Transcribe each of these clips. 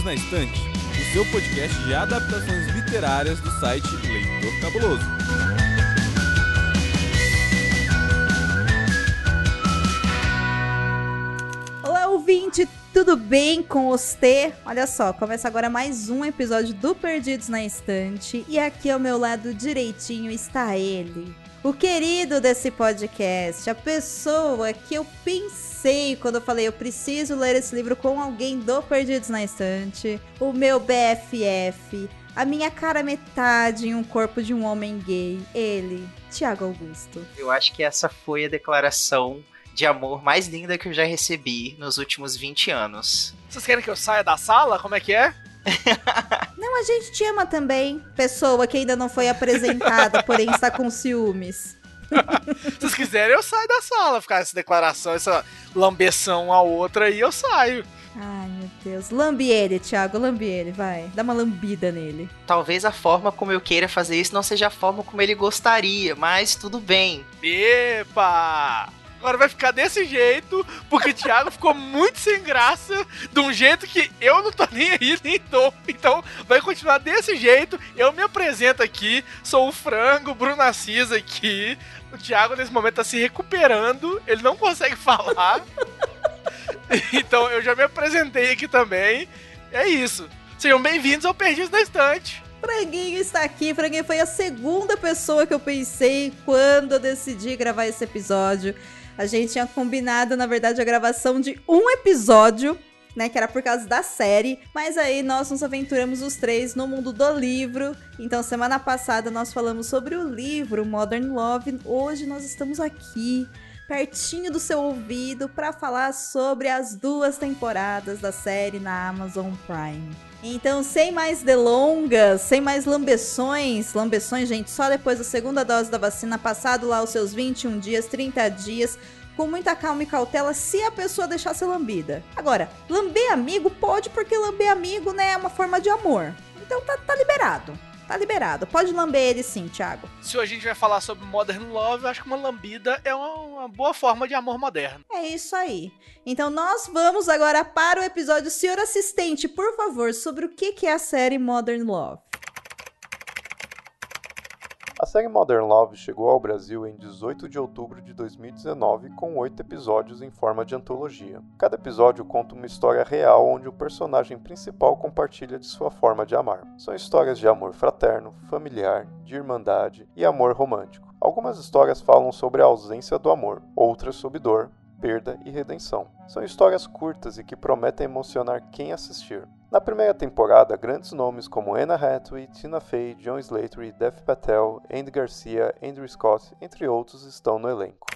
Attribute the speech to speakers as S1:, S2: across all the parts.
S1: Perdidos na Estante, o seu podcast de adaptações literárias do site Leitor Cabuloso.
S2: Olá, ouvinte, tudo bem com você? Olha só, começa agora mais um episódio do Perdidos na Estante e aqui ao meu lado direitinho está ele, o querido desse podcast, a pessoa que eu pensei quando eu falei eu preciso ler esse livro com alguém do Perdidos na Estante, o meu BFF, a minha cara metade em um corpo de um homem gay, ele, Tiago Augusto.
S3: Eu acho que essa foi a declaração de amor mais linda que eu já recebi nos últimos 20 anos.
S4: Vocês querem que eu saia da sala? Como é que é?
S2: Não, a gente te ama também. Pessoa que ainda não foi apresentada, porém está com ciúmes.
S4: Se vocês quiserem, eu saio da sala. Ficar essa declaração, essa lambeção a outra aí, eu saio.
S2: Ai, meu Deus. Lambe ele, Thiago, lambe ele, vai. Dá uma lambida nele.
S3: Talvez a forma como eu queira fazer isso não seja a forma como ele gostaria, mas tudo bem.
S4: Epa! Agora vai ficar desse jeito, porque o Thiago ficou muito sem graça, de um jeito que eu não tô nem aí, nem tô. Então vai continuar desse jeito. Eu me apresento aqui, sou o Frango, Bruno Assis aqui. O Thiago nesse momento tá se recuperando, ele não consegue falar. então eu já me apresentei aqui também. É isso. Sejam bem-vindos ao Perdidos na Estante.
S2: Franguinho está aqui. Franguinho foi a segunda pessoa que eu pensei quando eu decidi gravar esse episódio. A gente tinha combinado, na verdade, a gravação de um episódio, né? Que era por causa da série. Mas aí nós nos aventuramos os três no mundo do livro. Então, semana passada nós falamos sobre o livro Modern Love. Hoje nós estamos aqui pertinho do seu ouvido para falar sobre as duas temporadas da série na Amazon Prime. Então, sem mais delongas, sem mais lambeções, lambeções, gente, só depois da segunda dose da vacina, passado lá os seus 21 dias, 30 dias, com muita calma e cautela, se a pessoa deixar ser lambida. Agora, lamber amigo pode, porque lamber amigo, né, é uma forma de amor. Então tá, tá liberado. Tá liberado. Pode lamber ele sim, Thiago.
S4: Se a gente vai falar sobre Modern Love, eu acho que uma lambida é uma, boa forma de amor moderno.
S2: É isso aí. Então nós vamos agora para o episódio. Senhor assistente, por favor, sobre o que é a série Modern Love.
S5: A série Modern Love chegou ao Brasil em 18 de outubro de 2019 com oito episódios em forma de antologia. Cada episódio conta uma história real onde o personagem principal compartilha de sua forma de amar. São histórias de amor fraterno, familiar, de irmandade e amor romântico. Algumas histórias falam sobre a ausência do amor, outras sobre dor, perda e redenção. São histórias curtas e que prometem emocionar quem assistir. Na primeira temporada, grandes nomes como Anna Hathaway, Tina Fey, John Slattery, Dev Patel, Andy Garcia, Andrew Scott, entre outros, estão no elenco.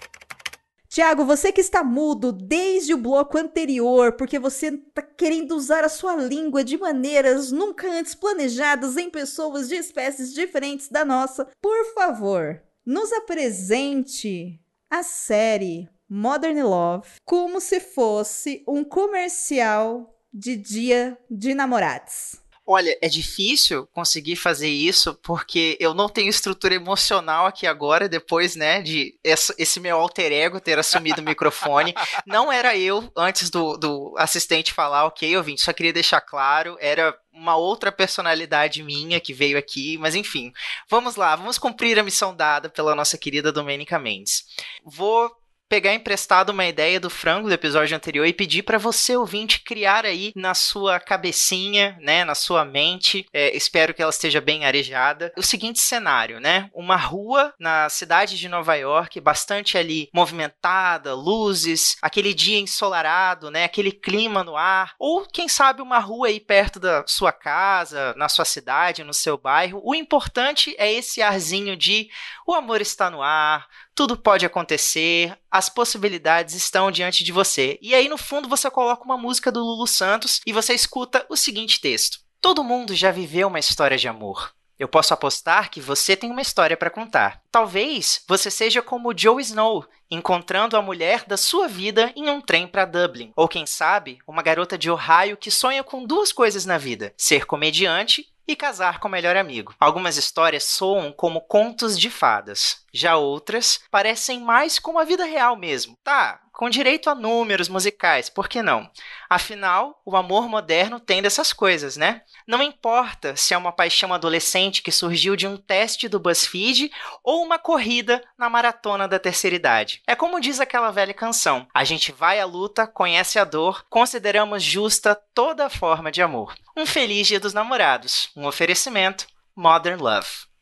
S2: Tiago, você que está mudo desde o bloco anterior, porque você está querendo usar a sua língua de maneiras nunca antes planejadas em pessoas de espécies diferentes da nossa, por favor, nos apresente a série Modern Love como se fosse um comercial de dia de namorados.
S3: Olha, é difícil conseguir fazer isso porque eu não tenho estrutura emocional aqui agora, depois, né, de esse meu alter ego ter assumido o microfone. Não era eu antes do, do assistente falar, ok, ouvinte, só queria deixar claro, era uma outra personalidade minha que veio aqui, mas enfim, vamos lá, vamos cumprir a missão dada pela nossa querida Domênica Mendes. Vou pegar emprestado uma ideia do frango do episódio anterior e pedir para você, ouvinte, criar aí na sua cabecinha, né, na sua mente, é, espero que ela esteja bem arejada, o seguinte cenário, né? Uma rua na cidade de Nova York, bastante ali movimentada, luzes, aquele dia ensolarado, né, aquele clima no ar, ou quem sabe uma rua aí perto da sua casa, na sua cidade, no seu bairro. O importante é esse arzinho de o amor está no ar, tudo pode acontecer, as possibilidades estão diante de você. E aí no fundo você coloca uma música do Lulu Santos e você escuta o seguinte texto: Todo mundo já viveu uma história de amor. Eu posso apostar que você tem uma história para contar. Talvez você seja como Joe Snow, encontrando a mulher da sua vida em um trem para Dublin. Ou quem sabe, uma garota de Ohio que sonha com duas coisas na vida: ser comediante e casar com o melhor amigo. Algumas histórias soam como contos de fadas, já outras parecem mais como a vida real mesmo. Tá, com direito a números musicais, por que não? Afinal, o amor moderno tem dessas coisas, né? Não importa se é uma paixão adolescente que surgiu de um teste do BuzzFeed ou uma corrida na maratona da terceira idade. É como diz aquela velha canção: a gente vai à luta, conhece a dor, consideramos justa toda forma de amor. Um feliz Dia dos Namorados, um oferecimento Modern Love.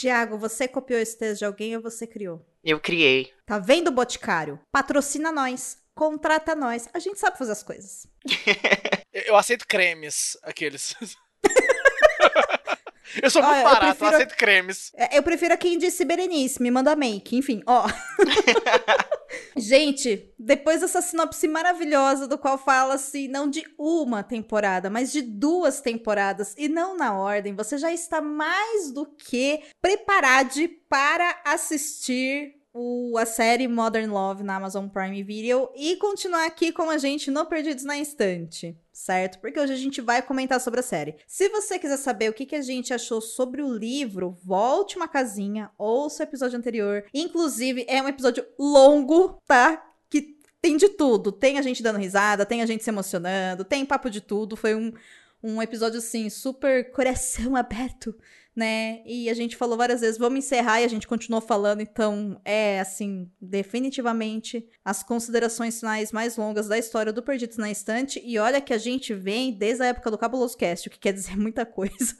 S2: Tiago, você copiou esse texto de alguém ou você criou?
S3: Eu criei.
S2: Tá vendo, Boticário? Patrocina nós, contrata nós. A gente sabe fazer as coisas.
S4: Eu, eu aceito cremes, aqueles. eu sou muito
S2: Ah, eu
S4: barato, eu,
S2: prefiro-
S4: aceito cremes.
S2: É, Eu prefiro a quem disse Berenice, me manda make, enfim, ó. Gente, depois dessa sinopse maravilhosa do qual fala-se não de uma temporada, mas de duas temporadas e não na ordem, você já está mais do que preparado para assistir o, a série Modern Love na Amazon Prime Video e continuar aqui com a gente no Perdidos na Instante, certo? Porque hoje a gente vai comentar sobre a série. Se você quiser saber o que, que a gente achou sobre o livro, volte uma casinha, ouça o episódio anterior. Inclusive, é um episódio longo, tá? Que tem de tudo. Tem a gente dando risada, tem a gente se emocionando, tem papo de tudo. Foi um, um episódio, assim, super coração aberto, né? E a gente falou várias vezes, vamos encerrar e a gente continuou falando, então é, assim, definitivamente as considerações finais mais longas da história do Perdidos na Estante. E olha que a gente vem desde a época do Cabuloso Cast, o que quer dizer muita coisa.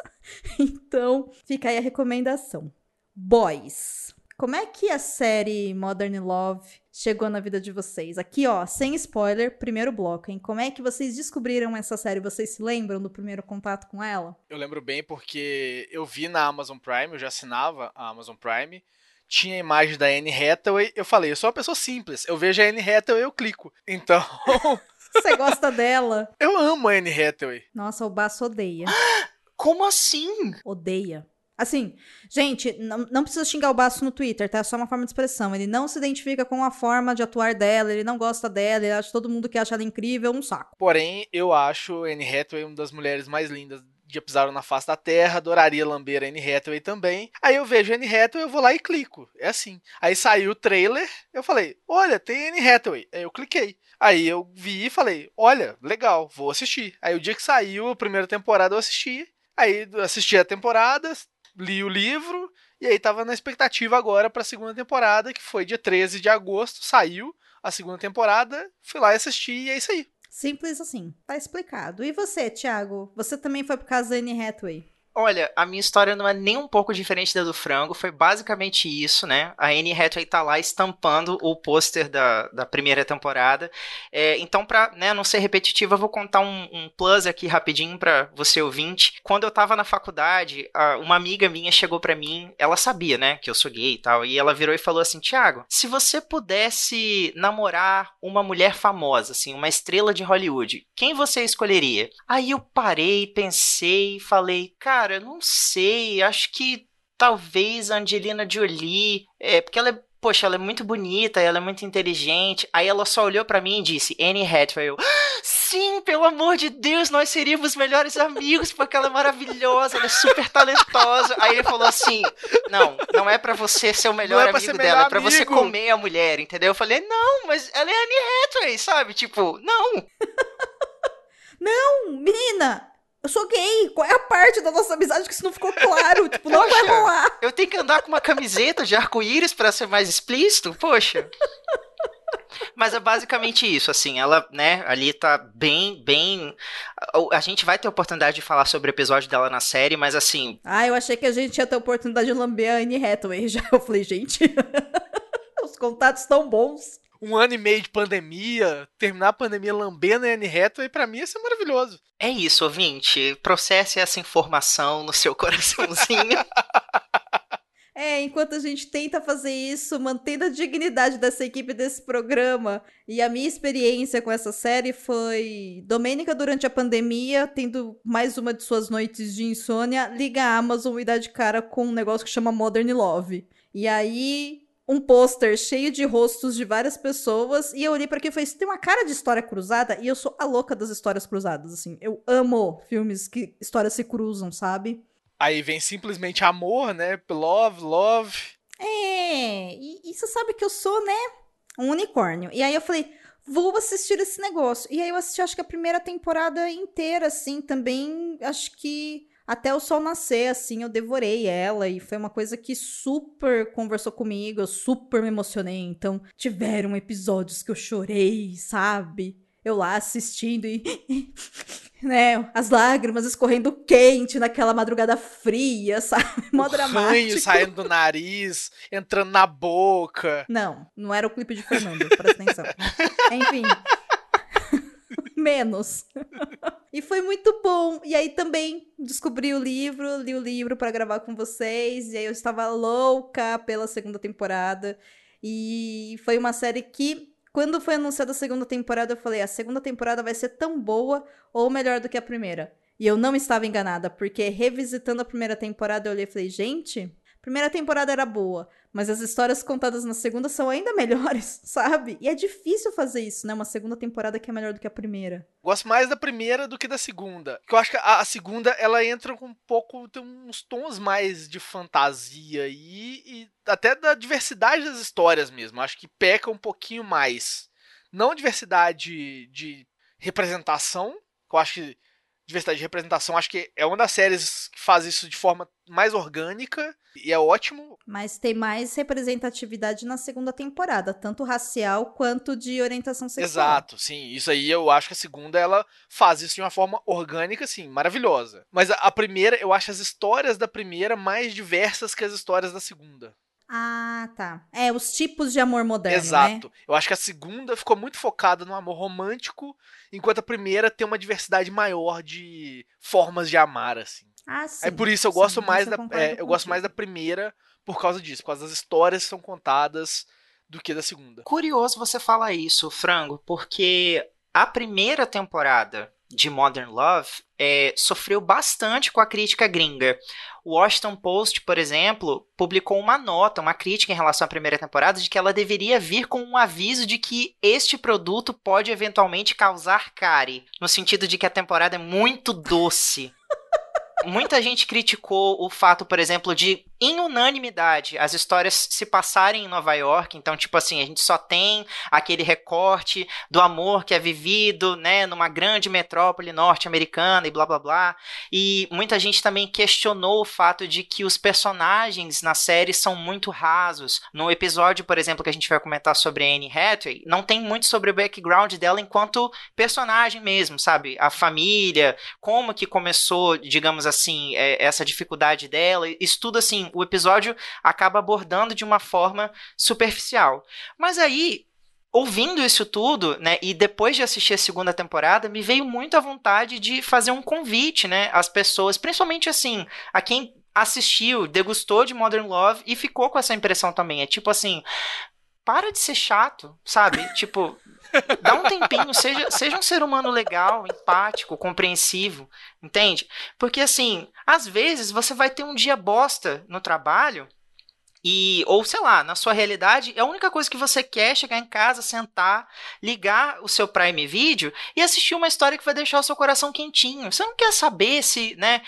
S2: então, fica aí a recomendação. Boys. Como é que a série Modern Love chegou na vida de vocês? Aqui, ó, sem spoiler, primeiro bloco, hein? Como é que vocês descobriram essa série? Vocês se lembram do primeiro contato com ela?
S4: Eu lembro bem porque eu vi na Amazon Prime, eu já assinava a Amazon Prime, tinha a imagem da Anne Hathaway, eu falei, eu sou uma pessoa simples, eu vejo a Anne Hathaway, eu clico. Então,
S2: Você gosta dela?
S4: eu amo a Anne Hathaway.
S2: Nossa, o Baço odeia.
S3: Como assim?
S2: Odeia. Assim, gente, não, não precisa xingar o Baço no Twitter, tá? É só uma forma de expressão. Ele não se identifica com a forma de atuar dela, ele não gosta dela, ele acha todo mundo que acha ela incrível um saco.
S4: Porém, eu acho Anne Hathaway uma das mulheres mais lindas já pisaram na face da terra, adoraria lamber a Anne Hathaway também. Aí eu vejo a Anne Hathaway, eu vou lá e clico. É assim. Aí saiu o trailer, eu falei, olha, tem Anne Hathaway. Aí eu cliquei. Aí eu vi e falei, olha, legal, vou assistir. Aí o dia que saiu a primeira temporada eu assisti. Aí assisti a temporada, li o livro, e aí tava na expectativa agora pra segunda temporada, que foi dia 13 de agosto, saiu a segunda temporada, fui lá e assisti, e é isso aí.
S2: Simples assim, tá explicado. E você, Thiago? Você também foi por causa da Anne Hathaway?
S3: Olha, a minha história não é nem um pouco diferente da do frango, foi basicamente isso, né? A Anne Hathaway tá lá estampando o pôster da, da primeira temporada. É, então, pra né, não ser repetitiva, eu vou contar um, um plus aqui rapidinho pra você ouvinte. Quando eu tava na faculdade, uma amiga minha chegou pra mim, ela sabia, né, que eu sou gay e tal, e ela virou e falou assim, Thiago, se você pudesse namorar uma mulher famosa, assim, uma estrela de Hollywood, quem você escolheria? Aí eu parei, pensei falei, cara, eu não sei, acho que talvez a Angelina Jolie, é, porque ela é, poxa, ela é muito bonita, ela é muito inteligente. Aí ela só olhou pra mim e disse, Anne Hathaway, eu, "Ah, sim, pelo amor de Deus, nós seríamos melhores amigos, porque ela é maravilhosa, ela é super talentosa. Aí ele falou assim, não, não é pra você ser o melhor
S4: é
S3: amigo dela,
S4: melhor
S3: é pra você
S4: amigo."
S3: comer a mulher, entendeu? Eu falei, não, mas ela é Anne Hathaway, sabe? Tipo, não.
S2: Não, menina! Eu sou gay! Qual é a parte da nossa amizade que isso não ficou claro? tipo, não vai
S3: Poxa.
S2: rolar!
S3: Eu tenho que andar com uma camiseta de arco-íris pra ser mais explícito? Poxa. Mas é basicamente isso, assim, ela, né, ali tá bem, bem. A, gente vai ter oportunidade de falar sobre o episódio dela na série, mas assim,
S2: Ah, eu achei que a gente ia ter a oportunidade de lamber a Anne Hathaway. Já eu falei, gente, os contatos tão bons.
S4: Um ano e meio de pandemia, terminar a pandemia lambendo a Anne Hathaway, pra mim isso é maravilhoso.
S3: é isso, ouvinte. Processe essa informação no seu coraçãozinho.
S2: É, enquanto a gente tenta fazer isso, mantendo a dignidade dessa equipe desse programa. E a minha experiência com essa série foi Domênica durante a pandemia, tendo mais uma de suas noites de insônia, liga a Amazon e dá de cara com um negócio que chama Modern Love. E aí, um pôster cheio de rostos de várias pessoas, e eu olhei pra aquilo e falei, isso tem uma cara de história cruzada, e eu sou a louca das histórias cruzadas, assim. Eu amo filmes que histórias se cruzam, sabe?
S4: Aí vem simplesmente amor, né? Love, love.
S2: É, e, e você sabe que eu sou, né? Um unicórnio. E aí eu falei, vou assistir esse negócio. E aí eu assisti, acho que a primeira temporada inteira, assim, também. Acho que até o sol nascer, assim, eu devorei ela. E foi uma coisa que super conversou comigo, eu super me emocionei. Então, tiveram episódios que eu chorei, sabe? Eu lá assistindo e. né, as lágrimas escorrendo quente naquela madrugada fria, sabe? Mó
S4: o
S2: dramático.
S4: ranho saindo do nariz, entrando na boca.
S2: Não, não era o clipe de Fernando, presta atenção. Enfim. Menos. e foi muito bom. E aí também descobri o livro, li o livro para gravar com vocês. E aí eu estava louca pela segunda temporada. E foi uma série que quando foi anunciada a segunda temporada, eu falei: a segunda temporada vai ser tão boa ou melhor do que a primeira. E eu não estava enganada, porque revisitando a primeira temporada, eu olhei e falei: gente, primeira temporada era boa, mas as histórias contadas na segunda são ainda melhores, sabe? E é difícil fazer isso, né? Uma segunda temporada que é melhor do que a primeira.
S4: Gosto mais da primeira do que da segunda. Porque eu acho que a, a segunda, ela entra com um pouco, tem uns tons mais de fantasia e, e até da diversidade das histórias mesmo. Acho que peca um pouquinho mais. Não diversidade de representação, que eu acho que diversidade de representação, acho que é uma das séries que faz isso de forma mais orgânica e é ótimo.
S2: Mas tem mais representatividade na segunda temporada, tanto racial quanto de orientação sexual.
S4: Exato, sim. Isso aí eu acho que a segunda ela faz isso de uma forma orgânica, sim, maravilhosa. Mas a, a primeira, eu acho as histórias da primeira mais diversas que as histórias da segunda.
S2: Ah, tá. É, os tipos de amor moderno,
S4: Exato.
S2: né?
S4: Eu acho que a segunda ficou muito focada no amor romântico, enquanto a primeira tem uma diversidade maior de formas de amar, assim.
S2: Ah, sim.
S4: Aí por isso eu
S2: sim,
S4: gosto mais
S2: isso
S4: da, é, eu gosto mais da primeira por causa disso, por causa das histórias que são contadas do que da segunda.
S3: Curioso você falar isso, Frango, porque a primeira temporada de Modern Love é, sofreu bastante com a crítica gringa. O Washington Post, por exemplo, publicou uma nota, uma crítica em relação à primeira temporada, de que ela deveria vir com um aviso de que este produto pode eventualmente causar cárie, no sentido de que a temporada é muito doce. Muita gente criticou o fato, por exemplo, de, em unanimidade, as histórias se passarem em Nova York. Então, tipo assim, a gente só tem aquele recorte do amor que é vivido, né, numa grande metrópole norte-americana e blá blá blá. E muita gente também questionou o fato de que os personagens na série são muito rasos. No episódio, por exemplo, que a gente vai comentar sobre Anne Hathaway, não tem muito sobre o background dela enquanto personagem mesmo, sabe? A família, como que começou, digamos assim, é, essa dificuldade dela. Isso tudo, assim, o episódio acaba abordando de uma forma superficial. Mas aí, ouvindo isso tudo, né, e depois de assistir a segunda temporada, me veio muito a vontade de fazer um convite, né, às pessoas, principalmente assim, a quem assistiu, degustou de Modern Love e ficou com essa impressão também. É tipo assim, para de ser chato, sabe? tipo, dá um tempinho, seja, seja um ser humano legal, empático, compreensivo, entende? Porque assim, às vezes você vai ter um dia bosta no trabalho e, ou sei lá, na sua realidade, a única coisa que você quer é chegar em casa, sentar, ligar o seu Prime Video e assistir uma história que vai deixar o seu coração quentinho. Você não quer saber se, né,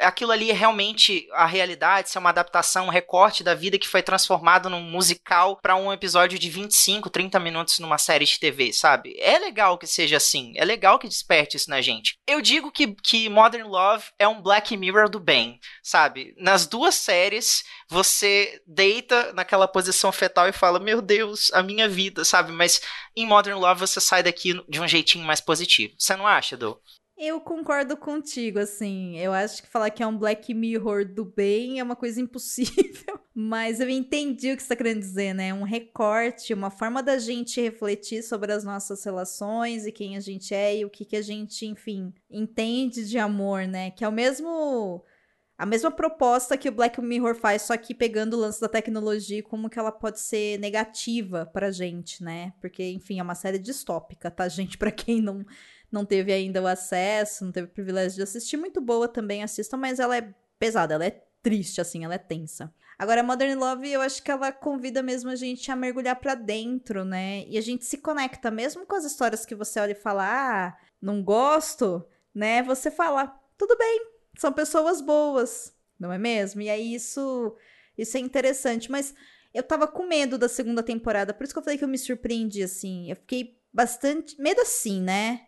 S3: aquilo ali é realmente a realidade, se é uma adaptação, um recorte da vida que foi transformado num musical para um episódio de 25, 30 minutos numa série de TV, sabe? É legal que seja assim, é legal que desperte isso na gente. Eu digo que, que Modern Love é um Black Mirror do bem, sabe? Nas duas séries, você deita naquela posição fetal e fala: Meu Deus, a minha vida, sabe? Mas em Modern Love você sai daqui de um jeitinho mais positivo. Você não acha, Du?
S2: Eu concordo contigo, assim. Eu acho que falar que é um Black Mirror do bem é uma coisa impossível. Mas eu entendi o que você está querendo dizer, né? Um recorte, uma forma da gente refletir sobre as nossas relações e quem a gente é e o que, que a gente, enfim, entende de amor, né? Que é o mesmo. A mesma proposta que o Black Mirror faz, só que pegando o lance da tecnologia e como que ela pode ser negativa pra gente, né? Porque, enfim, é uma série distópica, tá, gente? Pra quem não não teve ainda o acesso, não teve o privilégio de assistir, muito boa também, assistam, mas ela é pesada, ela é triste, assim, ela é tensa. Agora, Modern Love, eu acho que ela convida mesmo a gente a mergulhar pra dentro, né? E a gente se conecta, mesmo com as histórias que você olha e fala, ah, não gosto, né? Você fala, tudo bem, são pessoas boas. Não é mesmo? E aí isso, isso é interessante. Mas eu tava com medo da segunda temporada, por isso que eu falei que eu me surpreendi, assim. Eu fiquei bastante. Medo assim, né?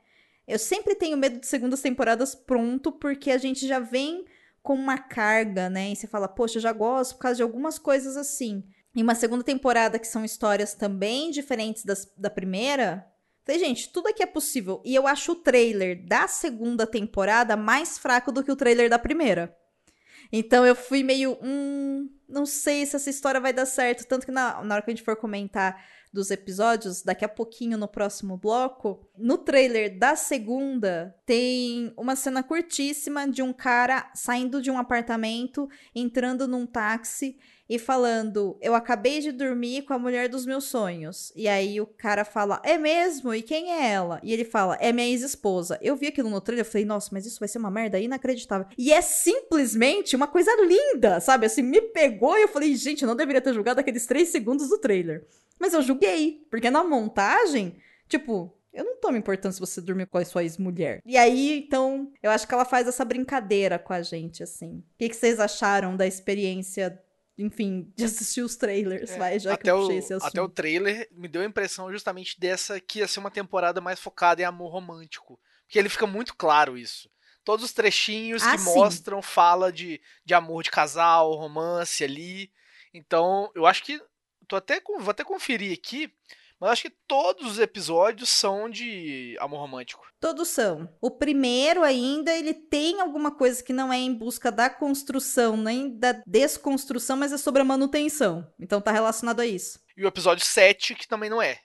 S2: Eu sempre tenho medo de segundas temporadas pronto, porque a gente já vem com uma carga, né? E você fala, poxa, eu já gosto por causa de algumas coisas assim. E uma segunda temporada que são histórias também diferentes das, da primeira. Falei, gente, tudo aqui é possível. E eu acho o trailer da segunda temporada mais fraco do que o trailer da primeira. Então eu fui meio, hum, não sei se essa história vai dar certo. Tanto que na, na hora que a gente for comentar dos episódios, daqui a pouquinho no próximo bloco, no trailer da segunda tem uma cena curtíssima de um cara saindo de um apartamento, entrando num táxi e falando: Eu acabei de dormir com a mulher dos meus sonhos. E aí o cara fala: É mesmo? E quem é ela? E ele fala: É minha ex-esposa. Eu vi aquilo no trailer e falei: Nossa, mas isso vai ser uma merda inacreditável. E é simplesmente uma coisa linda, sabe? Assim, me pegou e eu falei: Gente, eu não deveria ter julgado aqueles três segundos do trailer. Mas eu julguei, porque na montagem, tipo, eu não tomo importância se você dormir com a sua ex-mulher. E aí, então, eu acho que ela faz essa brincadeira com a gente, assim. O que, que vocês acharam da experiência enfim, de assistir os trailers, é, vai, já
S4: até
S2: que eu
S4: puxei
S2: o, esse assunto.
S4: Até o trailer me deu a impressão justamente dessa que ia ser uma temporada mais focada em amor romântico. Porque ele fica muito claro isso. Todos os trechinhos ah, que sim. mostram fala de, de amor de casal, romance ali. Então, eu acho que. Tô até, vou até conferir aqui. Mas acho que todos os episódios são de amor romântico.
S2: Todos são. O primeiro ainda, ele tem alguma coisa que não é em busca da construção, nem da desconstrução, mas é sobre a manutenção. Então tá relacionado a isso.
S4: E o episódio 7, que também não é.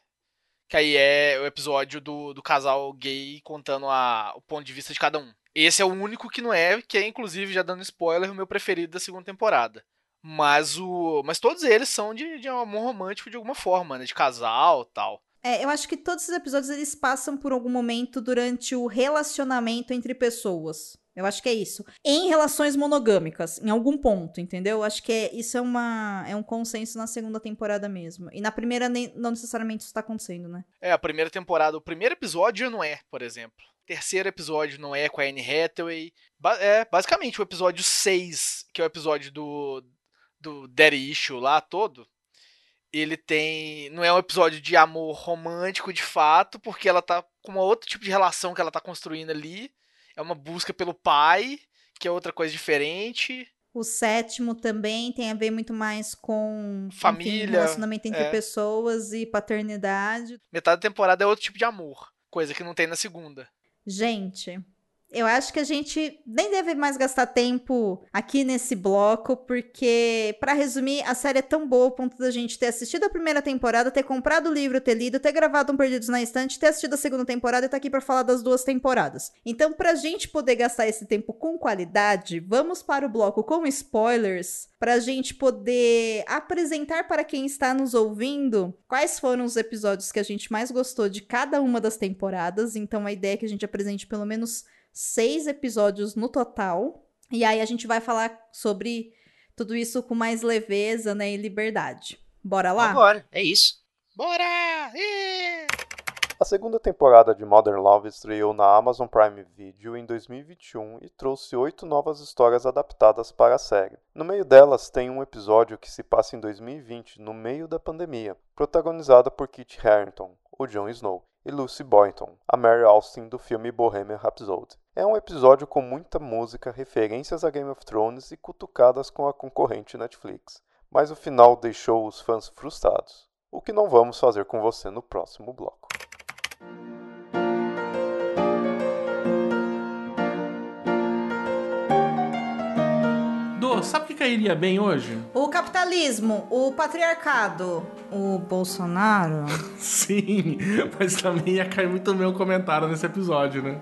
S4: Que aí é o episódio do, do casal gay contando a, o ponto de vista de cada um. Esse é o único que não é, que é inclusive, já dando spoiler, o meu preferido da segunda temporada. Mas o. Mas todos eles são de, de amor romântico de alguma forma, né? De casal tal.
S2: É, eu acho que todos os episódios eles passam por algum momento durante o relacionamento entre pessoas. Eu acho que é isso. Em relações monogâmicas, em algum ponto, entendeu? Eu acho que é, isso é, uma, é um consenso na segunda temporada mesmo. E na primeira, nem, não necessariamente isso está acontecendo, né?
S4: É, a primeira temporada, o primeiro episódio não é, por exemplo. O terceiro episódio não é com a Anne Hathaway. Ba é, basicamente, o episódio 6, que é o episódio do, do Daddy Issue lá todo, ele tem. Não é um episódio de amor romântico de fato, porque ela tá com uma outro tipo de relação que ela tá construindo ali. É uma busca pelo pai, que é outra coisa diferente.
S2: O sétimo também tem a ver muito mais com
S4: família,
S2: enfim, relacionamento entre é. pessoas e paternidade.
S4: Metade da temporada é outro tipo de amor, coisa que não tem na segunda.
S2: Gente, eu acho que a gente nem deve mais gastar tempo aqui nesse bloco, porque, para resumir, a série é tão boa ao ponto da gente ter assistido a primeira temporada, ter comprado o livro, ter lido, ter gravado um Perdidos na Estante, ter assistido a segunda temporada e tá aqui para falar das duas temporadas. Então, pra gente poder gastar esse tempo com qualidade, vamos para o bloco com spoilers, pra gente poder apresentar para quem está nos ouvindo quais foram os episódios que a gente mais gostou de cada uma das temporadas. Então, a ideia é que a gente apresente pelo menos seis episódios no total. E aí a gente vai falar sobre tudo isso com mais leveza, né, e liberdade. Bora lá?
S3: Bora, é isso.
S4: Bora!
S5: A segunda temporada de Modern Love estreou na Amazon Prime Video em 2021 e trouxe oito novas histórias adaptadas para a série. No meio delas tem um episódio que se passa em 2020, no meio da pandemia, protagonizada por Kit Harington, o Jon Snow, e Lucy Boynton, a Mary Austin do filme Bohemian Rhapsody. É um episódio com muita música, referências a Game of Thrones e cutucadas com a concorrente Netflix. Mas o final deixou os fãs frustrados, o que não vamos fazer com você no próximo bloco.
S6: sabe o que cairia bem hoje?
S2: O capitalismo, o patriarcado, o Bolsonaro.
S6: Sim, mas também ia cair muito bem o comentário nesse episódio, né?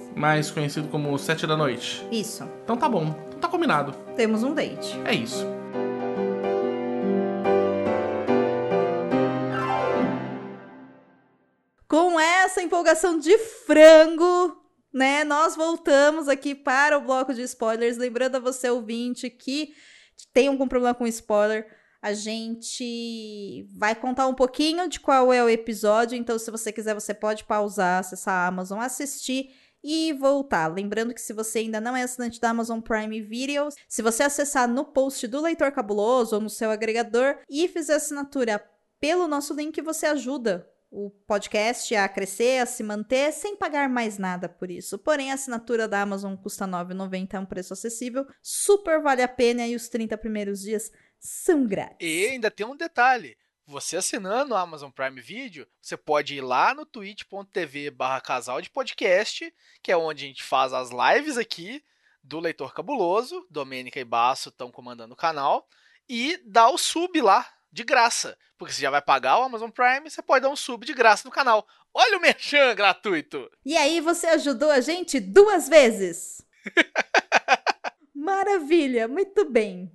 S6: mais conhecido como Sete da Noite.
S2: Isso.
S6: Então tá bom, então tá combinado.
S2: Temos um date.
S6: É isso.
S2: Com essa empolgação de frango, né? Nós voltamos aqui para o bloco de spoilers. Lembrando a você, ouvinte, que tem algum problema com spoiler, a gente vai contar um pouquinho de qual é o episódio. Então, se você quiser, você pode pausar, acessar a Amazon, assistir e voltar. Lembrando que se você ainda não é assinante da Amazon Prime Videos, se você acessar no post do Leitor Cabuloso ou no seu agregador e fizer assinatura pelo nosso link, você ajuda o podcast a crescer, a se manter, sem pagar mais nada por isso. Porém, a assinatura da Amazon custa R$ 9,90, é um preço acessível, super vale a pena e os 30 primeiros dias são grátis.
S4: E ainda tem um detalhe. Você assinando o Amazon Prime Video, você pode ir lá no twitch.tv barra casal de podcast, que é onde a gente faz as lives aqui do Leitor Cabuloso, Domênica e Basso estão comandando o canal, e dar o sub lá, de graça. Porque você já vai pagar o Amazon Prime, você pode dar um sub de graça no canal. Olha o merchan gratuito!
S2: E aí você ajudou a gente duas vezes! Maravilha, muito bem.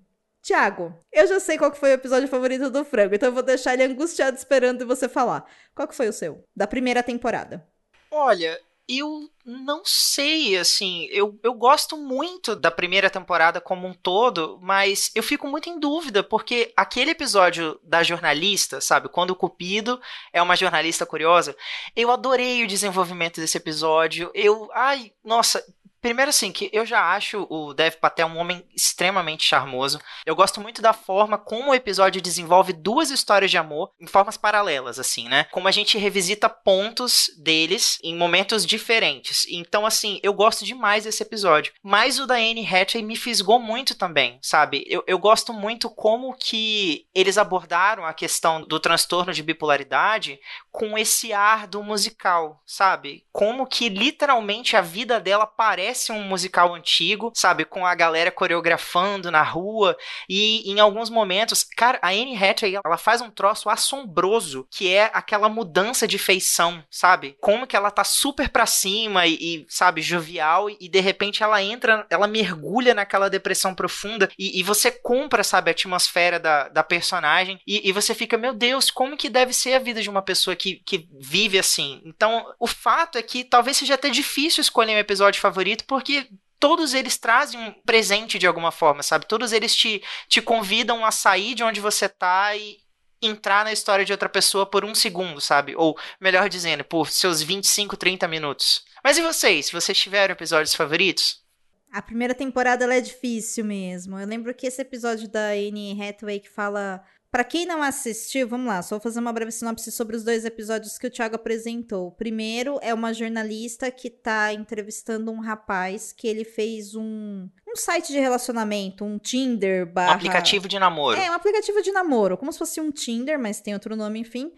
S2: Tiago, eu já sei qual foi o episódio favorito do Frango, então eu vou deixar ele angustiado esperando você falar. Qual foi o seu? Da primeira temporada.
S3: Olha, eu não sei, assim, eu, eu gosto muito da primeira temporada como um todo, mas eu fico muito em dúvida, porque aquele episódio da jornalista, sabe, quando o Cupido é uma jornalista curiosa, eu adorei o desenvolvimento desse episódio, eu, ai, nossa, Primeiro, assim, que eu já acho o Dev Patel um homem extremamente charmoso. Eu gosto muito da forma como o episódio desenvolve duas histórias de amor em formas paralelas, assim, né? Como a gente revisita pontos deles em momentos diferentes. Então, assim, eu gosto demais desse episódio. Mas o da Anne Hathaway me fisgou muito também, sabe? Eu, eu gosto muito como que eles abordaram a questão do transtorno de bipolaridade com esse ar do musical, sabe? Como que literalmente a vida dela parece parece um musical antigo, sabe? Com a galera coreografando na rua. E em alguns momentos, cara, a Anne Hathaway, ela faz um troço assombroso, que é aquela mudança de feição, sabe? Como que ela tá super pra cima e, e sabe, jovial, e, e, de repente ela entra, ela mergulha naquela depressão profunda e, e você compra, sabe, a atmosfera da, da personagem e, e você fica, meu Deus, como que deve ser a vida de uma pessoa que, que vive assim? Então, o fato é que talvez seja até difícil escolher um episódio favorito porque todos eles trazem um presente de alguma forma, sabe? Todos eles te, te convidam a sair de onde você tá e entrar na história de outra pessoa por um segundo, sabe? Ou, melhor dizendo, por seus 25, 30 minutos. Mas e vocês? Vocês tiveram episódios favoritos?
S2: A primeira temporada é difícil mesmo. Eu lembro que esse episódio da Anne Hathaway que fala para quem não assistiu, vamos lá, só vou fazer uma breve sinopse sobre os dois episódios que o Thiago apresentou. O primeiro é uma jornalista que tá entrevistando um rapaz que ele fez um, um site de relacionamento, um Tinder barra...
S3: Um aplicativo de namoro.
S2: É, um aplicativo de namoro, como se fosse um Tinder, mas tem outro nome, enfim.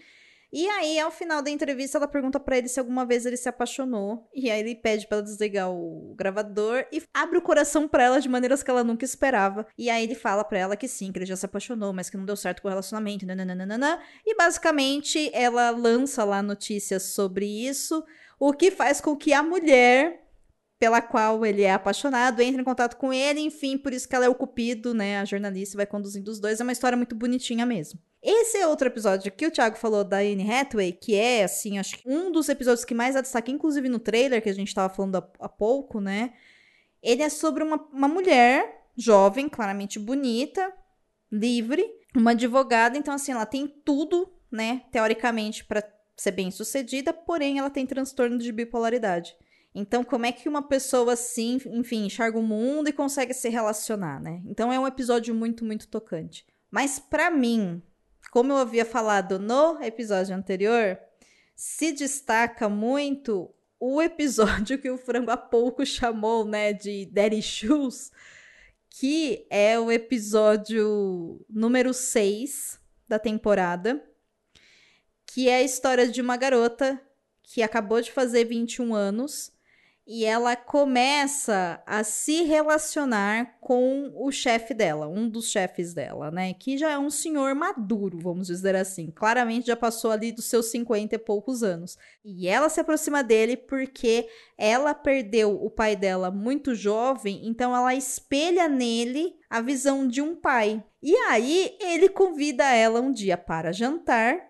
S2: E aí, ao final da entrevista, ela pergunta para ele se alguma vez ele se apaixonou. E aí ele pede para desligar o gravador e abre o coração para ela de maneiras que ela nunca esperava. E aí ele fala para ela que sim, que ele já se apaixonou, mas que não deu certo com o relacionamento, nananana. E basicamente ela lança lá notícias sobre isso, o que faz com que a mulher pela qual ele é apaixonado, entra em contato com ele, enfim, por isso que ela é o cupido, né? A jornalista vai conduzindo os dois. É uma história muito bonitinha mesmo. Esse é outro episódio que o Thiago falou da Anne Hathaway, que é, assim, acho que um dos episódios que mais destaque, inclusive no trailer que a gente tava falando há, há pouco, né? Ele é sobre uma, uma mulher jovem, claramente bonita, livre, uma advogada, então, assim, ela tem tudo, né, teoricamente, para ser bem sucedida, porém ela tem transtorno de bipolaridade. Então, como é que uma pessoa assim, enfim, enxerga o mundo e consegue se relacionar, né? Então, é um episódio muito, muito tocante. Mas, para mim, como eu havia falado no episódio anterior, se destaca muito o episódio que o Frango há pouco chamou, né, de Daddy Shoes, que é o episódio número 6 da temporada, que é a história de uma garota que acabou de fazer 21 anos e ela começa a se relacionar com o chefe dela, um dos chefes dela, né? Que já é um senhor maduro, vamos dizer assim. Claramente já passou ali dos seus 50 e poucos anos. E ela se aproxima dele porque ela perdeu o pai dela muito jovem, então ela espelha nele a visão de um pai. E aí ele convida ela um dia para jantar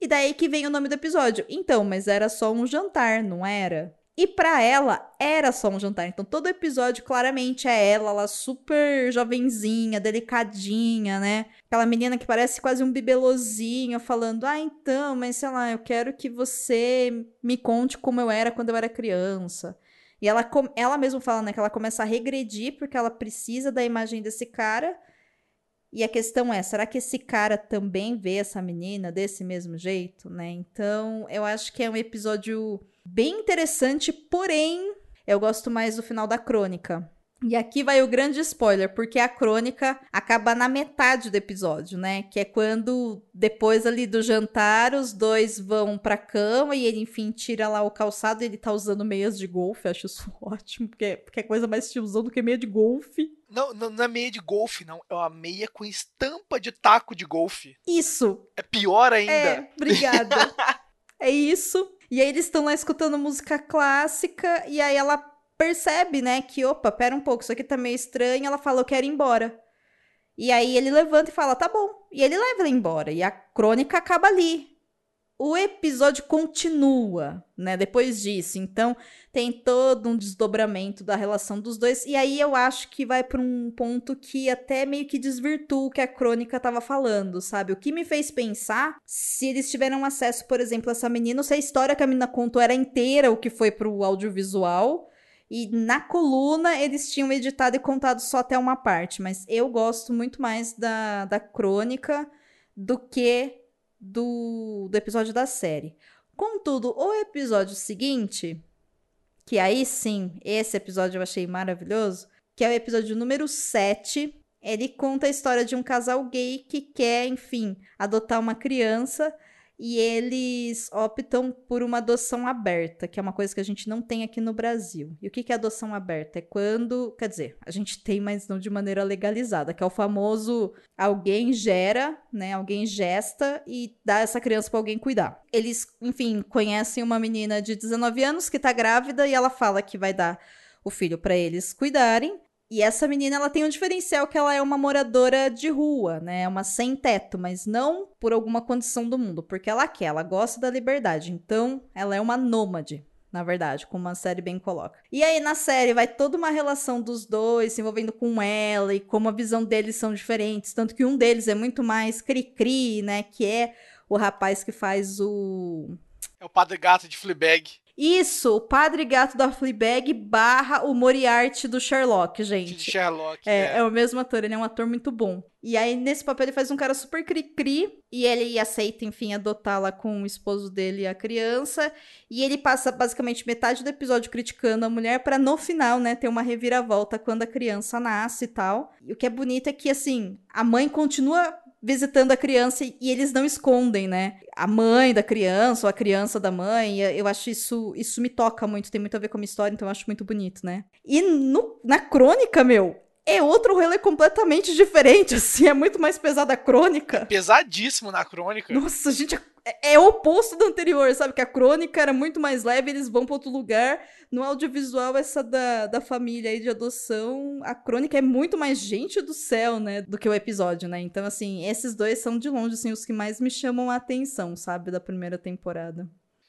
S2: E daí que vem o nome do episódio. Então, mas era só um jantar, não era? E pra ela, era só um jantar. Então, todo episódio, claramente, é ela, ela super jovenzinha, delicadinha, né? Aquela menina que parece quase um bibelozinho, falando: Ah, então, mas sei lá, eu quero que você me conte como eu era quando eu era criança. E ela, ela mesma fala, né, que ela começa a regredir porque ela precisa da imagem desse cara. E a questão é, será que esse cara também vê essa menina desse mesmo jeito, né? Então, eu acho que é um episódio bem interessante, porém, eu gosto mais do final da crônica. E aqui vai o grande spoiler, porque a crônica acaba na metade do episódio, né? Que é quando, depois ali do jantar, os dois vão pra cama e ele, enfim, tira lá o calçado e ele tá usando meias de golfe. Acho isso ótimo, porque, porque é coisa mais tiozão do que meia de golfe.
S4: Não, não, não é meia de golfe, não. É uma meia com estampa de taco de golfe.
S2: Isso.
S4: É pior ainda.
S2: É, obrigada. é isso. E aí eles estão lá escutando música clássica e aí ela percebe, né, que opa, pera um pouco, isso aqui tá meio estranho, ela fala, eu quero ir embora. E aí ele levanta e fala, tá bom. E ele leva ela embora. E a crônica acaba ali o episódio continua, né? Depois disso. Então, tem todo um desdobramento da relação dos dois. E aí eu acho que vai para um ponto que até meio que desvirtua o que a crônica tava falando, sabe? O que me fez pensar se eles tiveram acesso, por exemplo, a essa menina, se a história que a menina contou era inteira o que foi pro audiovisual. E na coluna eles tinham editado e contado só até uma parte. Mas eu gosto muito mais da, da crônica do que do, do episódio da série. Contudo, o episódio seguinte, que aí sim, esse episódio eu achei maravilhoso, que é o episódio número 7. Ele conta a história de um casal gay que quer, enfim, adotar uma criança e eles optam por uma adoção aberta, que é uma coisa que a gente não tem aqui no Brasil. E o que é adoção aberta? É quando, quer dizer, a gente tem, mas não de maneira legalizada, que é o famoso alguém gera, né? Alguém gesta e dá essa criança para alguém cuidar. Eles, enfim, conhecem uma menina de 19 anos que tá grávida e ela fala que vai dar o filho para eles cuidarem. E essa menina, ela tem um diferencial que ela é uma moradora de rua, né? Uma sem teto, mas não por alguma condição do mundo, porque ela quer, ela gosta da liberdade. Então, ela é uma nômade, na verdade, como a série bem coloca. E aí na série vai toda uma relação dos dois se envolvendo com ela e como a visão deles são diferentes, tanto que um deles é muito mais cri-cri, né, que é o rapaz que faz o
S4: é o Padre Gato de Fleabag.
S2: Isso, o Padre Gato da Fleabag barra o Moriarty do Sherlock, gente.
S4: De Sherlock,
S2: é,
S4: é.
S2: é. o mesmo ator, ele é um ator muito bom. E aí, nesse papel, ele faz um cara super cri-cri. E ele aceita, enfim, adotá-la com o esposo dele e a criança. E ele passa, basicamente, metade do episódio criticando a mulher para no final, né, ter uma reviravolta quando a criança nasce e tal. E o que é bonito é que, assim, a mãe continua visitando a criança e eles não escondem, né? A mãe da criança ou a criança da mãe. Eu acho isso isso me toca muito, tem muito a ver com a minha história, então eu acho muito bonito, né? E no, na crônica, meu, é outro rolê completamente diferente, assim, é muito mais pesada a crônica. É
S4: pesadíssimo na crônica.
S2: Nossa, gente, é, é o oposto do anterior, sabe? Que a crônica era muito mais leve, eles vão para outro lugar. No audiovisual, essa da, da família aí de adoção, a crônica é muito mais gente do céu, né? Do que o episódio, né? Então, assim, esses dois são de longe, assim, os que mais me chamam a atenção, sabe? Da primeira temporada.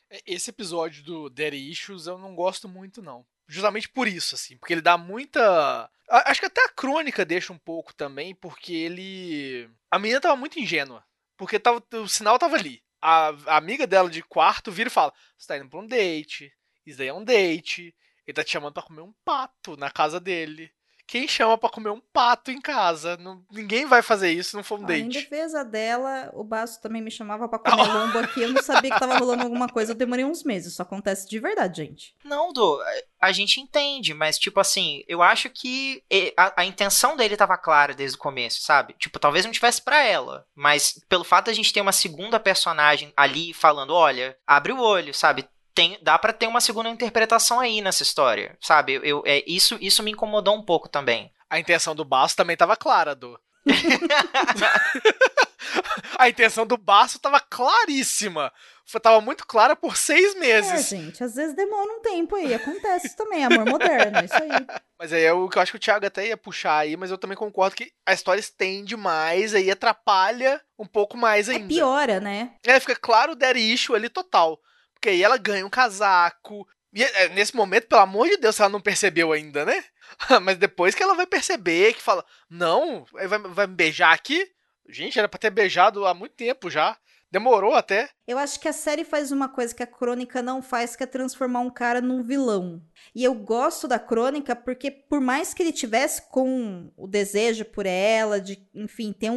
S4: É, esse episódio do Daddy Issues eu não gosto muito, não. Justamente por isso, assim, porque ele dá muita. Acho que até a crônica deixa um pouco também, porque ele. A menina tava muito ingênua. Porque tava... o sinal tava ali a, a amiga dela de quarto vira e fala: Você tá indo pra um date, isso daí é um date, ele tá te chamando pra comer um pato na casa dele. Quem chama para comer um pato em casa? Não, ninguém vai fazer isso não for um ah, date. Em
S2: defesa dela, o Baço também me chamava para comer lombo aqui. Eu não sabia que tava rolando alguma coisa. Eu demorei uns meses. Isso acontece de verdade, gente.
S3: Não, do a gente entende, mas, tipo assim, eu acho que a, a, intenção dele tava clara desde o começo, sabe? Tipo, talvez não tivesse para ela, mas pelo fato de a gente ter uma segunda personagem ali falando, olha, abre o olho, sabe? Tem, dá para ter uma segunda interpretação aí nessa história, sabe? Eu, é, isso, isso me incomodou um pouco também.
S4: A intenção do Basso também tava clara, do. a intenção do Baço tava claríssima. Foi, tava muito clara por seis
S2: É,
S4: meses.
S2: gente, às vezes demora um tempo aí. Acontece isso também, amor moderno, é isso aí.
S4: Mas aí é o que eu acho que o Thiago até ia puxar aí, mas eu também concordo que a história estende mais, aí atrapalha um pouco mais
S2: É
S4: ainda.
S2: piora, né?
S4: É, fica claro o issue ali total. Porque aí ela ganha um casaco. E é, nesse momento, pelo amor de Deus, ela não percebeu ainda, né? Mas depois que ela vai perceber, que fala, não, vai, vai me beijar aqui? Gente, era pra ter beijado há muito tempo já. Demorou até.
S2: Eu acho que a série faz uma coisa que a crônica não faz, que é transformar um cara num vilão. E eu gosto da crônica porque, por mais que ele tivesse com o desejo por ela, de, enfim, ter um,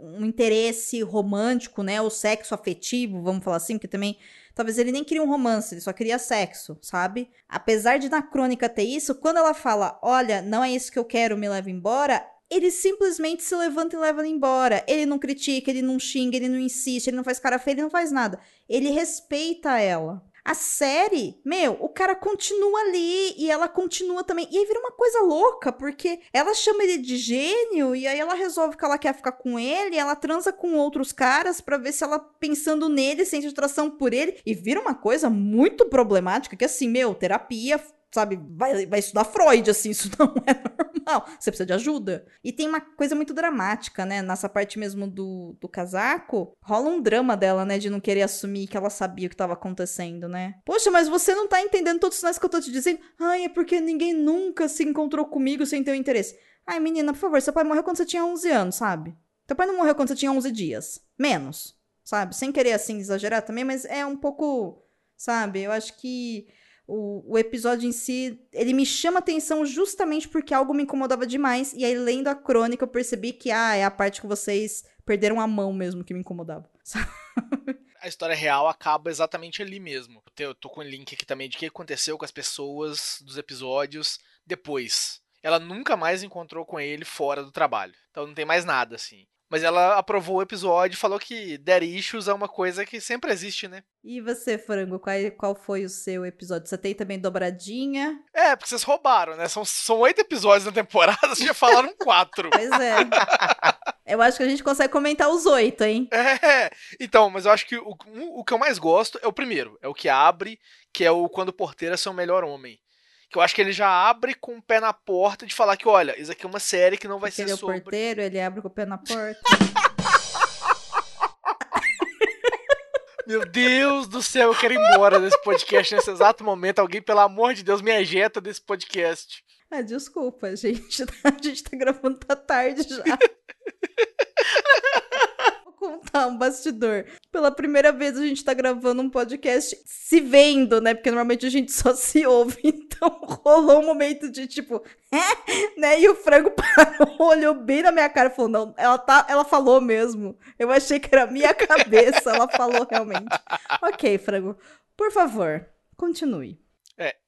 S2: um, um interesse romântico, né? O sexo afetivo, vamos falar assim, porque também. Talvez ele nem queria um romance, ele só queria sexo, sabe? Apesar de na crônica ter isso, quando ela fala, olha, não é isso que eu quero, me leva embora, ele simplesmente se levanta e leva ela embora. Ele não critica, ele não xinga, ele não insiste, ele não faz cara feia, ele não faz nada. Ele respeita ela. A série, meu, o cara continua ali e ela continua também. E aí vira uma coisa louca, porque ela chama ele de gênio e aí ela resolve que ela quer ficar com ele, ela transa com outros caras pra ver se ela, pensando nele, sente atração por ele. E vira uma coisa muito problemática, que assim, meu, terapia, sabe, vai, vai estudar Freud, assim, isso não é normal. Você precisa de ajuda. E tem uma coisa muito dramática, né? Nessa parte mesmo do, do casaco, rola um drama dela, né? De não querer assumir que ela sabia o que estava acontecendo, né? Poxa, mas você não tá entendendo todos os sinais que eu tô te dizendo. Ai, é porque ninguém nunca se encontrou comigo sem ter um interesse. Ai, menina, por favor, seu pai morreu quando você tinha 11 anos, sabe? Teu pai não morreu quando você tinha 11 dias. Menos, sabe? Sem querer, assim, exagerar também, mas é um pouco, sabe? Eu acho que o, o, episódio em si, ele me chama atenção justamente porque algo me incomodava demais. E aí, lendo a crônica, eu percebi que, ah, é a parte que vocês perderam a mão mesmo que me incomodava.
S4: A história real acaba exatamente ali mesmo. Eu tô com o link aqui também de o que aconteceu com as pessoas dos episódios depois. Ela nunca mais encontrou com ele fora do trabalho. Então não tem mais nada, assim. Mas ela aprovou o episódio e falou que Dead Issues é uma coisa que sempre existe, né?
S2: E você, Frango, qual, qual foi o seu episódio? Você tem também dobradinha?
S4: É, porque vocês roubaram, né? São, são oito episódios na temporada, vocês já falaram quatro.
S2: pois é. Eu acho que a gente consegue comentar os oito, hein?
S4: É, então, mas eu acho que o, o que eu mais gosto é o primeiro. É o que abre, que é o Quando o Porteiro é seu melhor homem. Que eu acho que ele já abre com o pé na porta de falar que, olha, isso aqui é uma série que não vai
S2: Porque
S4: ser
S2: ele é o
S4: sobre...
S2: porteiro, ele abre com o pé na porta.
S4: Meu Deus do céu, eu quero ir embora desse podcast nesse exato momento. Alguém, pelo amor de Deus, me ejeta desse podcast.
S2: Ah, desculpa, gente. A gente tá gravando tá tarde já. Contar um bastidor. Pela primeira vez a gente tá gravando um podcast se vendo, né? Porque normalmente a gente só se ouve. Então rolou um momento de tipo, é? né? E o frango parou, olhou bem na minha cara e falou: não, ela, tá, ela falou mesmo. Eu achei que era minha cabeça. ela falou realmente. Ok, frango. Por favor, continue.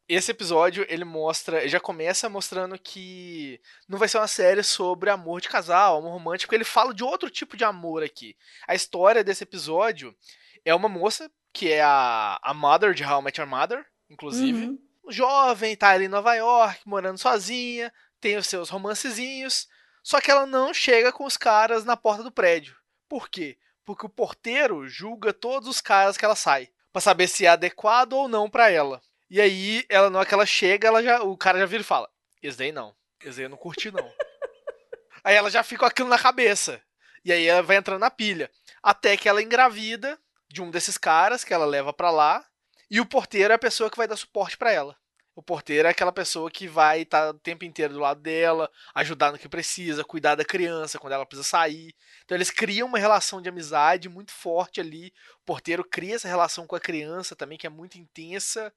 S4: Esse episódio ele mostra, ele já começa mostrando que não vai ser uma série sobre amor de casal, amor romântico, ele fala de outro tipo de amor aqui. A história desse episódio é uma moça que é a, a mother de How I Met Your Mother, inclusive,
S2: Uhum.
S4: jovem, tá ali em Nova York, morando sozinha, tem os seus romancezinhos, só que ela não chega com os caras na porta do prédio. Por quê? Porque o porteiro julga todos os caras que ela sai, Pra saber se é adequado ou não pra ela. E aí, ela na hora que ela chega, ela já, o cara já vira e fala: Esse daí não. Esse daí eu não curti, não. aí ela já fica com aquilo na cabeça. E aí ela vai entrando na pilha. Até que ela engravida de um desses caras que ela leva pra lá. E o porteiro é a pessoa que vai dar suporte pra ela. O porteiro é aquela pessoa que vai estar o tempo inteiro do lado dela, ajudar no que precisa, cuidar da criança quando ela precisa sair. Então eles criam uma relação de amizade muito forte ali. O porteiro cria essa relação com a criança também, que é muito intensa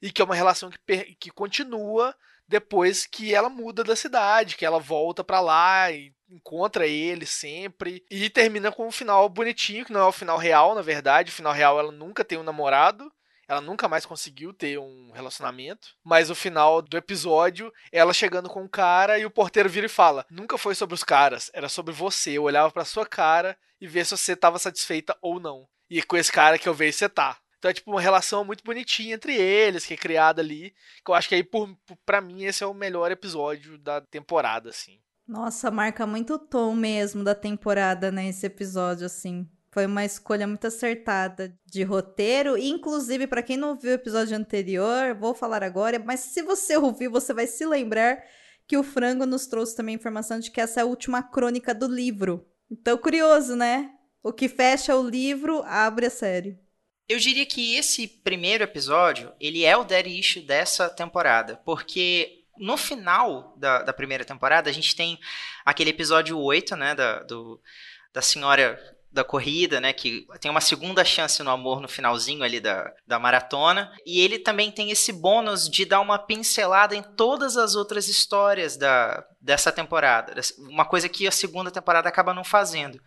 S4: e que é uma relação que, que continua depois que ela muda da cidade, que ela volta pra lá e encontra ele sempre e termina com um final bonitinho, que não é o final real, na verdade, o final real ela nunca tem um namorado. Ela nunca mais conseguiu ter um relacionamento. Mas o final do episódio, ela chegando com o cara e o porteiro vira e fala: Nunca foi sobre os caras, era sobre você. Eu olhava pra sua cara e ver se você tava satisfeita ou não. E com esse cara que eu vejo você tá. Então é tipo uma relação muito bonitinha entre eles, que é criada ali. Que eu acho que aí, por, pra mim, esse é o melhor episódio da temporada, assim.
S2: Nossa, marca muito o tom mesmo da temporada, né? Esse episódio, assim. Foi uma escolha muito acertada de roteiro. Inclusive, para quem não viu o episódio anterior, vou falar agora, mas se você ouvir, você vai se lembrar que o Frango nos trouxe também a informação de que essa é a última crônica do livro. Então, curioso, né? O que fecha o livro abre a série.
S3: Eu diria que esse primeiro episódio, ele é o dead issue dessa temporada, porque no final da, da primeira temporada, a gente tem aquele episódio 8, né, da, do, da senhora da corrida, né, que tem uma segunda chance no amor no finalzinho ali da, da maratona, e ele também tem esse bônus de dar uma pincelada em todas as outras histórias da, dessa temporada, uma coisa que a segunda temporada acaba não fazendo.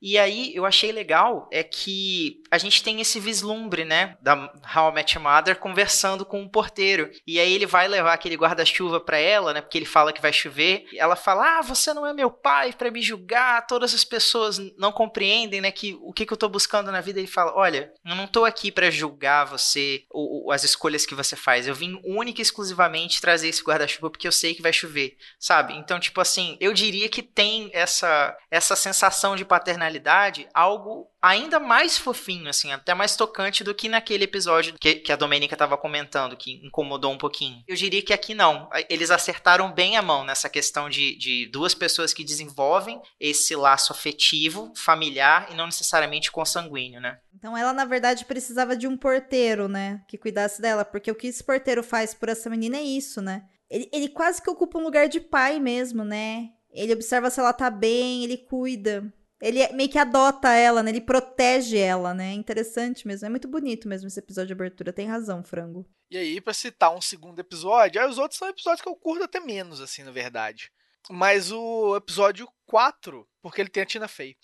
S3: E aí eu achei legal é que a gente tem esse vislumbre, né, da How I Met Your Mother conversando com o porteiro. E aí ele vai levar aquele guarda-chuva para ela, né, porque ele fala que vai chover. Ela fala: "Ah, você não é meu pai para me julgar. Todas as pessoas não compreendem, né, que o que, que eu tô buscando na vida". Ele fala: "Olha, eu não tô aqui para julgar você ou, ou as escolhas que você faz. Eu vim única e exclusivamente trazer esse guarda-chuva porque eu sei que vai chover", sabe? Então, tipo assim, eu diria que tem essa essa sensação de paternidade personalidade algo ainda mais fofinho, assim, até mais tocante do que naquele episódio que, que a Domênica estava comentando, que incomodou um pouquinho. Eu diria que aqui não. Eles acertaram bem a mão nessa questão de, de duas pessoas que desenvolvem esse laço afetivo, familiar e não necessariamente consanguíneo, né?
S2: Então ela, na verdade, precisava de um porteiro, né? Que cuidasse dela. Porque o que esse porteiro faz por essa menina é isso, né? Ele, ele quase que ocupa um lugar de pai mesmo, né? Ele observa se ela tá bem, ele cuida. Ele é, meio que adota ela, né? Ele protege ela, né? Interessante mesmo. É muito bonito mesmo esse episódio de abertura. Tem razão, frango.
S4: E aí, pra citar um segundo episódio, aí os outros são episódios que eu curto até menos, assim, na verdade. Mas o episódio 4, porque ele tem a Tina Fey.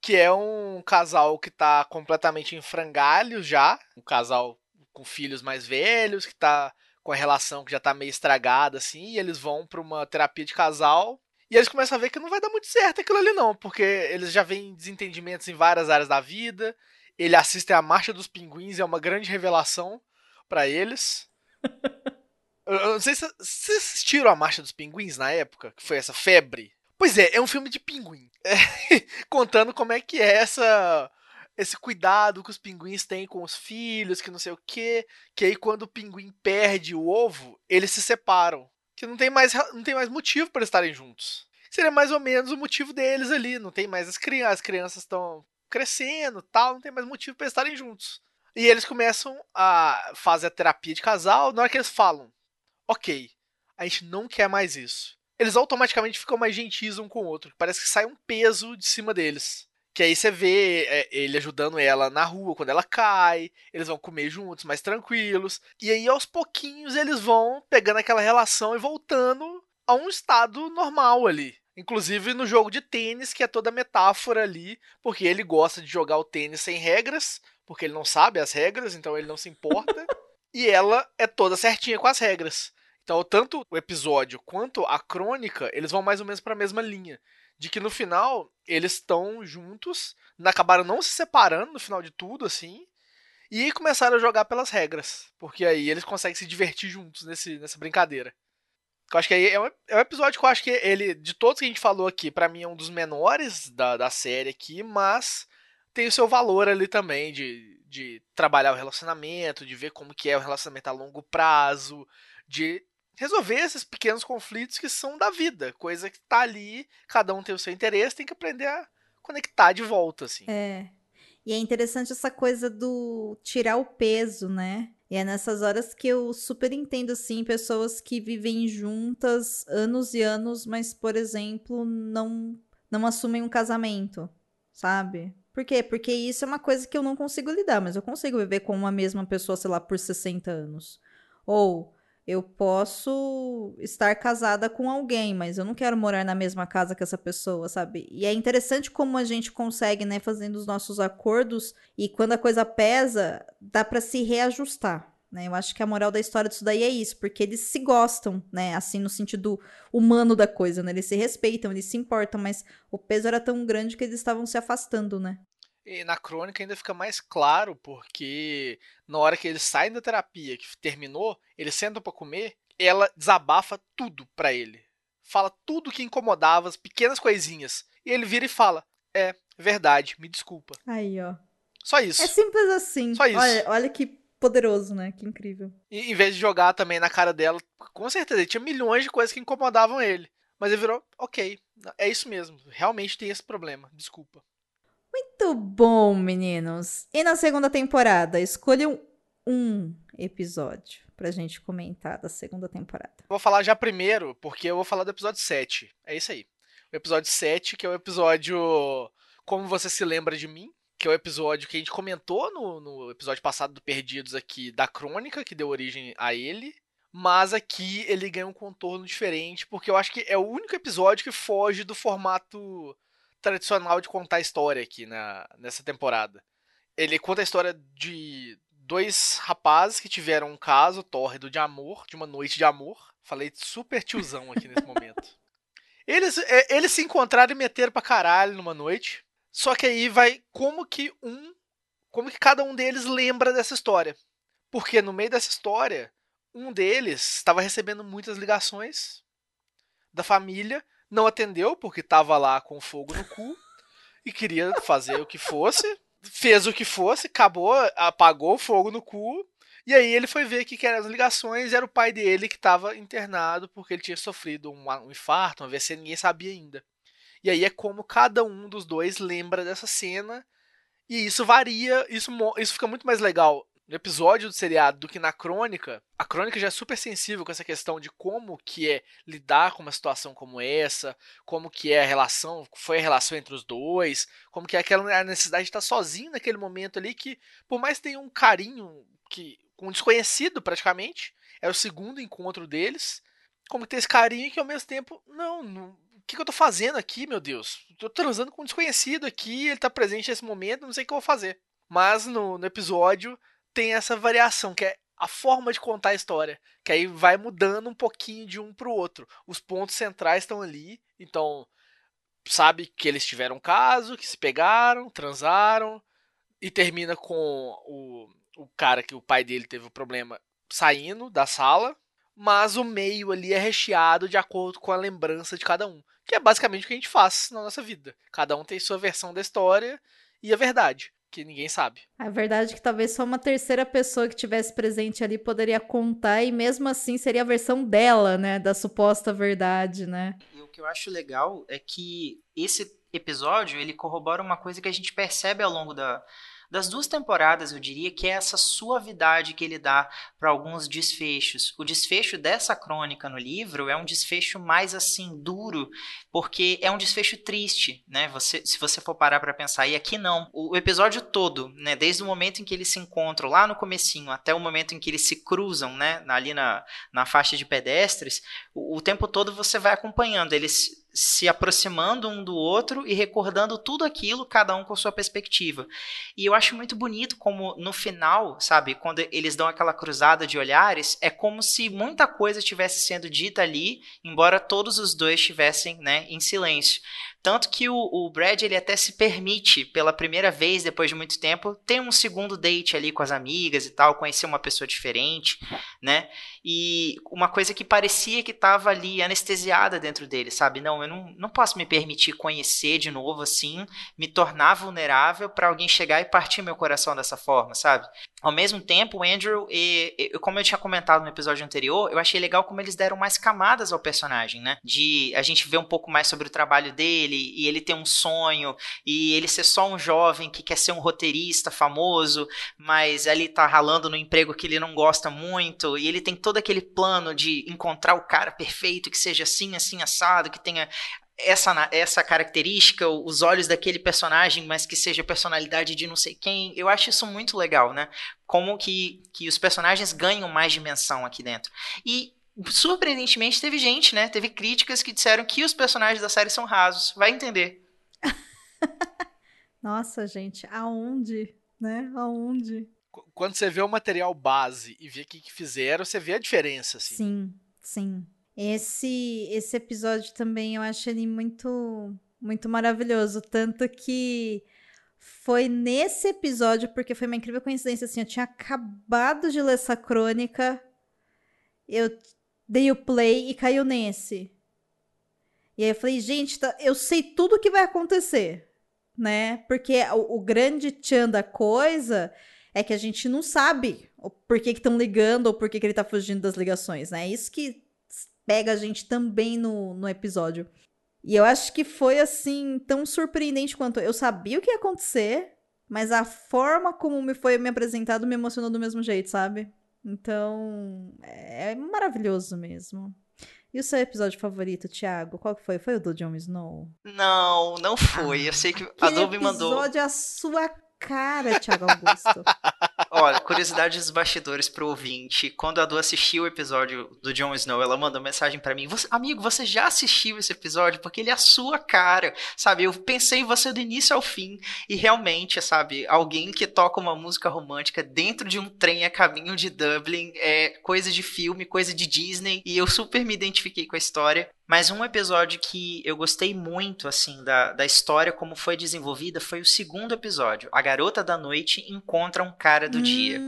S4: Que é um casal que tá completamente em frangalhos já. Um casal com filhos mais velhos, que tá com a relação que já tá meio estragada, assim. E eles vão pra uma terapia de casal e eles começam a ver que não vai dar muito certo aquilo ali, não, porque eles já veem desentendimentos em várias áreas da vida. Ele assiste a Marcha dos Pinguins, é uma grande revelação para eles. eu, eu, não sei se vocês assistiram a Marcha dos Pinguins na época, que foi essa febre. Pois é, é um filme de pinguim. É, contando como é que é essa esse cuidado que os pinguins têm com os filhos, que não sei o quê, que aí quando o pinguim perde o ovo, eles se separam que não tem mais, não tem mais motivo para estarem juntos. Seria mais ou menos o motivo deles ali. Não tem mais as crianças, as crianças estão crescendo, tal, não tem mais motivo para estarem juntos. E eles começam a fazer a terapia de casal. Na hora que eles falam, ok, a gente não quer mais isso. Eles automaticamente ficam mais gentis um com o outro. Parece que sai um peso de cima deles. Que aí você vê é, ele ajudando ela na rua quando ela cai, eles vão comer juntos, mais tranquilos. E aí aos pouquinhos eles vão pegando aquela relação e voltando a um estado normal ali. Inclusive no jogo de tênis, que é toda metáfora ali, porque ele gosta de jogar o tênis sem regras, porque ele não sabe as regras, então ele não se importa. e ela é toda certinha com as regras. Então, tanto o episódio quanto a crônica, eles vão mais ou menos para a mesma linha de que no final eles estão juntos, acabaram não se separando no final de tudo, assim, e começaram a jogar pelas regras, porque aí eles conseguem se divertir juntos nesse, nessa brincadeira. Eu acho que aí é um, é um episódio que eu acho que ele, de todos que a gente falou aqui, para mim é um dos menores da, da série aqui, mas tem o seu valor ali também de, de trabalhar o relacionamento, de ver como que é o relacionamento a longo prazo, de resolver esses pequenos conflitos que são da vida, coisa que tá ali, cada um tem o seu interesse, tem que aprender a conectar de volta, assim.
S2: É. E é interessante essa coisa do tirar o peso, né? E é nessas horas que eu super entendo, assim, pessoas que vivem juntas anos e anos, mas, por exemplo, não, não assumem um casamento, sabe? Por quê? Porque isso é uma coisa que eu não consigo lidar, mas eu consigo viver com uma mesma pessoa, sei lá, por 60 anos. Ou eu posso estar casada com alguém, mas eu não quero morar na mesma casa que essa pessoa, sabe? E é interessante como a gente consegue, né, fazendo os nossos acordos e quando a coisa pesa, dá para se reajustar. Né? Eu acho que a moral da história disso daí é isso, porque eles se gostam, né? Assim, no sentido humano da coisa, né? Eles se respeitam, eles se importam, mas o peso era tão grande que eles estavam se afastando, né?
S4: E na crônica ainda fica mais claro, porque na hora que eles saem da terapia, que terminou, eles sentam para comer, ela desabafa tudo para ele. fala tudo que incomodava, as pequenas coisinhas. E ele vira e fala: É, verdade, me desculpa.
S2: Aí, ó.
S4: Só isso.
S2: É simples assim.
S4: Só isso.
S2: Olha, olha que poderoso, né? Que incrível.
S4: E, em vez de jogar também na cara dela, com certeza, ele tinha milhões de coisas que incomodavam ele. Mas ele virou, ok, é isso mesmo, realmente tem esse problema, desculpa.
S2: Muito bom, meninos. E na segunda temporada, escolham um episódio pra gente comentar da segunda temporada.
S4: Vou falar já primeiro, porque eu vou falar do episódio 7. É isso aí. O episódio 7, que é o episódio Como Você Se Lembra de Mim, que é o episódio que a gente comentou no, no episódio passado do Perdidos aqui da Crônica, que deu origem a ele. Mas aqui ele ganha um contorno diferente, porque eu acho que é o único episódio que foge do formato tradicional de contar história aqui na, nessa temporada. Ele conta a história de dois rapazes que tiveram um caso tórrido de amor, de uma noite de amor. Falei super tiozão aqui nesse momento. Eles, é, eles se encontraram e meteram pra caralho numa noite. Só que aí vai como que um. Como que cada um deles lembra dessa história. Porque no meio dessa história, um deles estava recebendo muitas ligações da família, não atendeu porque estava lá com fogo no cu e queria fazer o que fosse, fez o que fosse, acabou, apagou o fogo no cu. E aí ele foi ver que, que eram as ligações, era o pai dele que estava internado porque ele tinha sofrido um, um infarto, uma AVC, ninguém sabia ainda. E aí é como cada um dos dois lembra dessa cena. E isso varia, isso, isso fica muito mais legal no episódio do seriado do que na crônica. A crônica já é super sensível com essa questão de como que é lidar com uma situação como essa, como que é a relação, foi a relação entre os dois, como que é aquela necessidade de estar sozinho naquele momento ali que, por mais que tenha um carinho que com um desconhecido praticamente, é o segundo encontro deles, como que tem esse carinho que ao mesmo tempo, não, não o que, que, eu tô fazendo aqui, meu Deus? Tô transando com um desconhecido aqui, ele tá presente nesse momento, não sei o que eu vou fazer. Mas no, no episódio tem essa variação, que é a forma de contar a história, que aí vai mudando um pouquinho de um pro outro. Os pontos centrais estão ali, então sabe que eles tiveram um caso, que se pegaram, transaram, e termina com o, o cara que o pai dele teve o problema saindo da sala, mas o meio ali é recheado de acordo com a lembrança de cada um, que é basicamente o que a gente faz na nossa vida. Cada um tem sua versão da história e a verdade, que ninguém sabe.
S2: A verdade é que talvez só uma terceira pessoa que tivesse presente ali poderia contar e mesmo assim seria a versão dela, né, da suposta verdade, né?
S3: E o que eu acho legal é que esse episódio, ele corrobora uma coisa que a gente percebe ao longo da das duas temporadas, eu diria que é essa suavidade que ele dá para alguns desfechos. O desfecho dessa crônica no livro é um desfecho mais assim duro, porque é um desfecho triste, né? Você, se você for parar para pensar, e aqui não. O, episódio todo, né, desde o momento em que eles se encontram lá no comecinho até o momento em que eles se cruzam, né, ali na, na faixa de pedestres, o, o tempo todo você vai acompanhando eles se aproximando um do outro e recordando tudo aquilo, cada um com sua perspectiva. E eu acho muito bonito como no final, sabe, quando eles dão aquela cruzada de olhares, é como se muita coisa estivesse sendo dita ali, embora todos os dois estivessem, né, em silêncio. Tanto que o, o, Brad ele até se permite, pela primeira vez depois de muito tempo, ter um segundo date ali com as amigas e tal, conhecer uma pessoa diferente, né? E uma coisa que parecia que estava ali anestesiada dentro dele, sabe? Não, eu não, não posso me permitir conhecer de novo assim, me tornar vulnerável para alguém chegar e partir meu coração dessa forma, sabe? Ao mesmo tempo, o Andrew, e, e, como eu tinha comentado no episódio anterior, eu achei legal como eles deram mais camadas ao personagem, né? De a gente ver um pouco mais sobre o trabalho dele e ele ter um sonho e ele ser só um jovem que quer ser um roteirista famoso, mas ali tá ralando no emprego que ele não gosta muito e ele tem todo aquele plano de encontrar o cara perfeito que seja assim, assim assado, que tenha essa, essa característica, os olhos daquele personagem, mas que seja personalidade de não sei quem. Eu acho isso muito legal, né? Como que, que os personagens ganham mais dimensão aqui dentro. E surpreendentemente teve gente, né? Teve críticas que disseram que os personagens da série são rasos. Vai entender.
S2: Nossa, gente, aonde, né? Aonde?
S4: Quando você vê o material base e vê o que, que fizeram, você vê a diferença, assim.
S2: Sim, sim. Esse esse episódio também eu acho ele muito muito maravilhoso, tanto que foi nesse episódio, porque foi uma incrível coincidência assim, eu tinha acabado de ler essa crônica, eu dei o play e caiu nesse. E aí eu falei, gente, tá, eu sei tudo o que vai acontecer, né? Porque o, o grande tchan da coisa é que a gente não sabe por que estão ligando ou por que, que ele tá fugindo das ligações, né? Isso que pega a gente também no, no episódio. E eu acho que foi assim, tão surpreendente quanto eu sabia o que ia acontecer, mas a forma como me foi me apresentado me emocionou do mesmo jeito, sabe? Então, é maravilhoso mesmo. E o seu episódio favorito, Thiago? Qual que foi? Foi o do Jon Snow?
S3: Não, não foi. Eu sei que a Adobe mandou.
S2: episódio é a sua cara, Thiago Augusto.
S3: Olha, curiosidade dos bastidores pro ouvinte. Quando a Du assistiu o episódio do Jon Snow, ela mandou mensagem para mim: você, Amigo, você já assistiu esse episódio? Porque ele é a sua cara, sabe? Eu pensei em você do início ao fim. E realmente, sabe? Alguém que toca uma música romântica dentro de um trem a caminho de Dublin é coisa de filme, coisa de Disney. E eu super me identifiquei com a história. Mas um episódio que eu gostei muito, assim, da, da história, como foi desenvolvida, foi o segundo episódio. A garota da noite encontra um cara do hum, dia.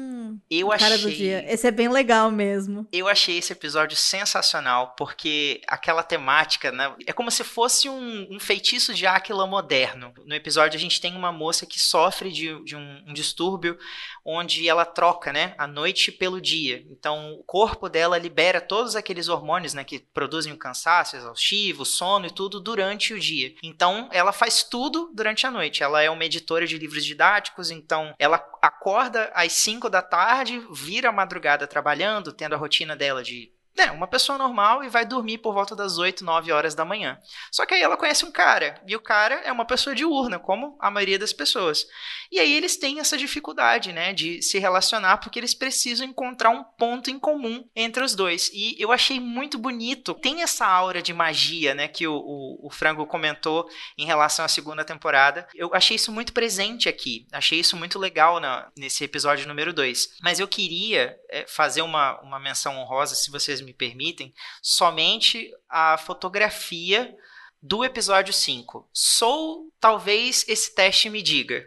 S3: Eu achei. Cara do dia.
S2: Esse é bem legal mesmo.
S3: Eu achei esse episódio sensacional, porque aquela temática, né? É como se fosse um, um feitiço de Áquila moderno. No episódio, a gente tem uma moça que sofre de, de um, um distúrbio onde ela troca, né? A noite pelo dia. Então, o corpo dela libera todos aqueles hormônios, né? Que produzem o cansaço exaustivo, sono e tudo durante o dia. Então, ela faz tudo durante a noite. Ela é uma editora de livros didáticos, então ela acorda às 5 da tarde, vira a madrugada trabalhando, tendo a rotina dela de é, uma pessoa normal e vai dormir por volta das 8, 9 horas da manhã. Só que aí ela conhece um cara, e o cara é uma pessoa diurna, como a maioria das pessoas. E aí eles têm essa dificuldade, né, de se relacionar, porque eles precisam encontrar um ponto em comum entre os dois. E eu achei muito bonito. Tem essa aura de magia, né, que o, o, o Frango comentou em relação à segunda temporada. Eu achei isso muito presente aqui. Achei isso muito legal na, nesse episódio número 2. Mas eu queria é, fazer uma, uma menção honrosa, se vocês me permitem, somente a fotografia do episódio 5. Sou, talvez, esse teste me diga.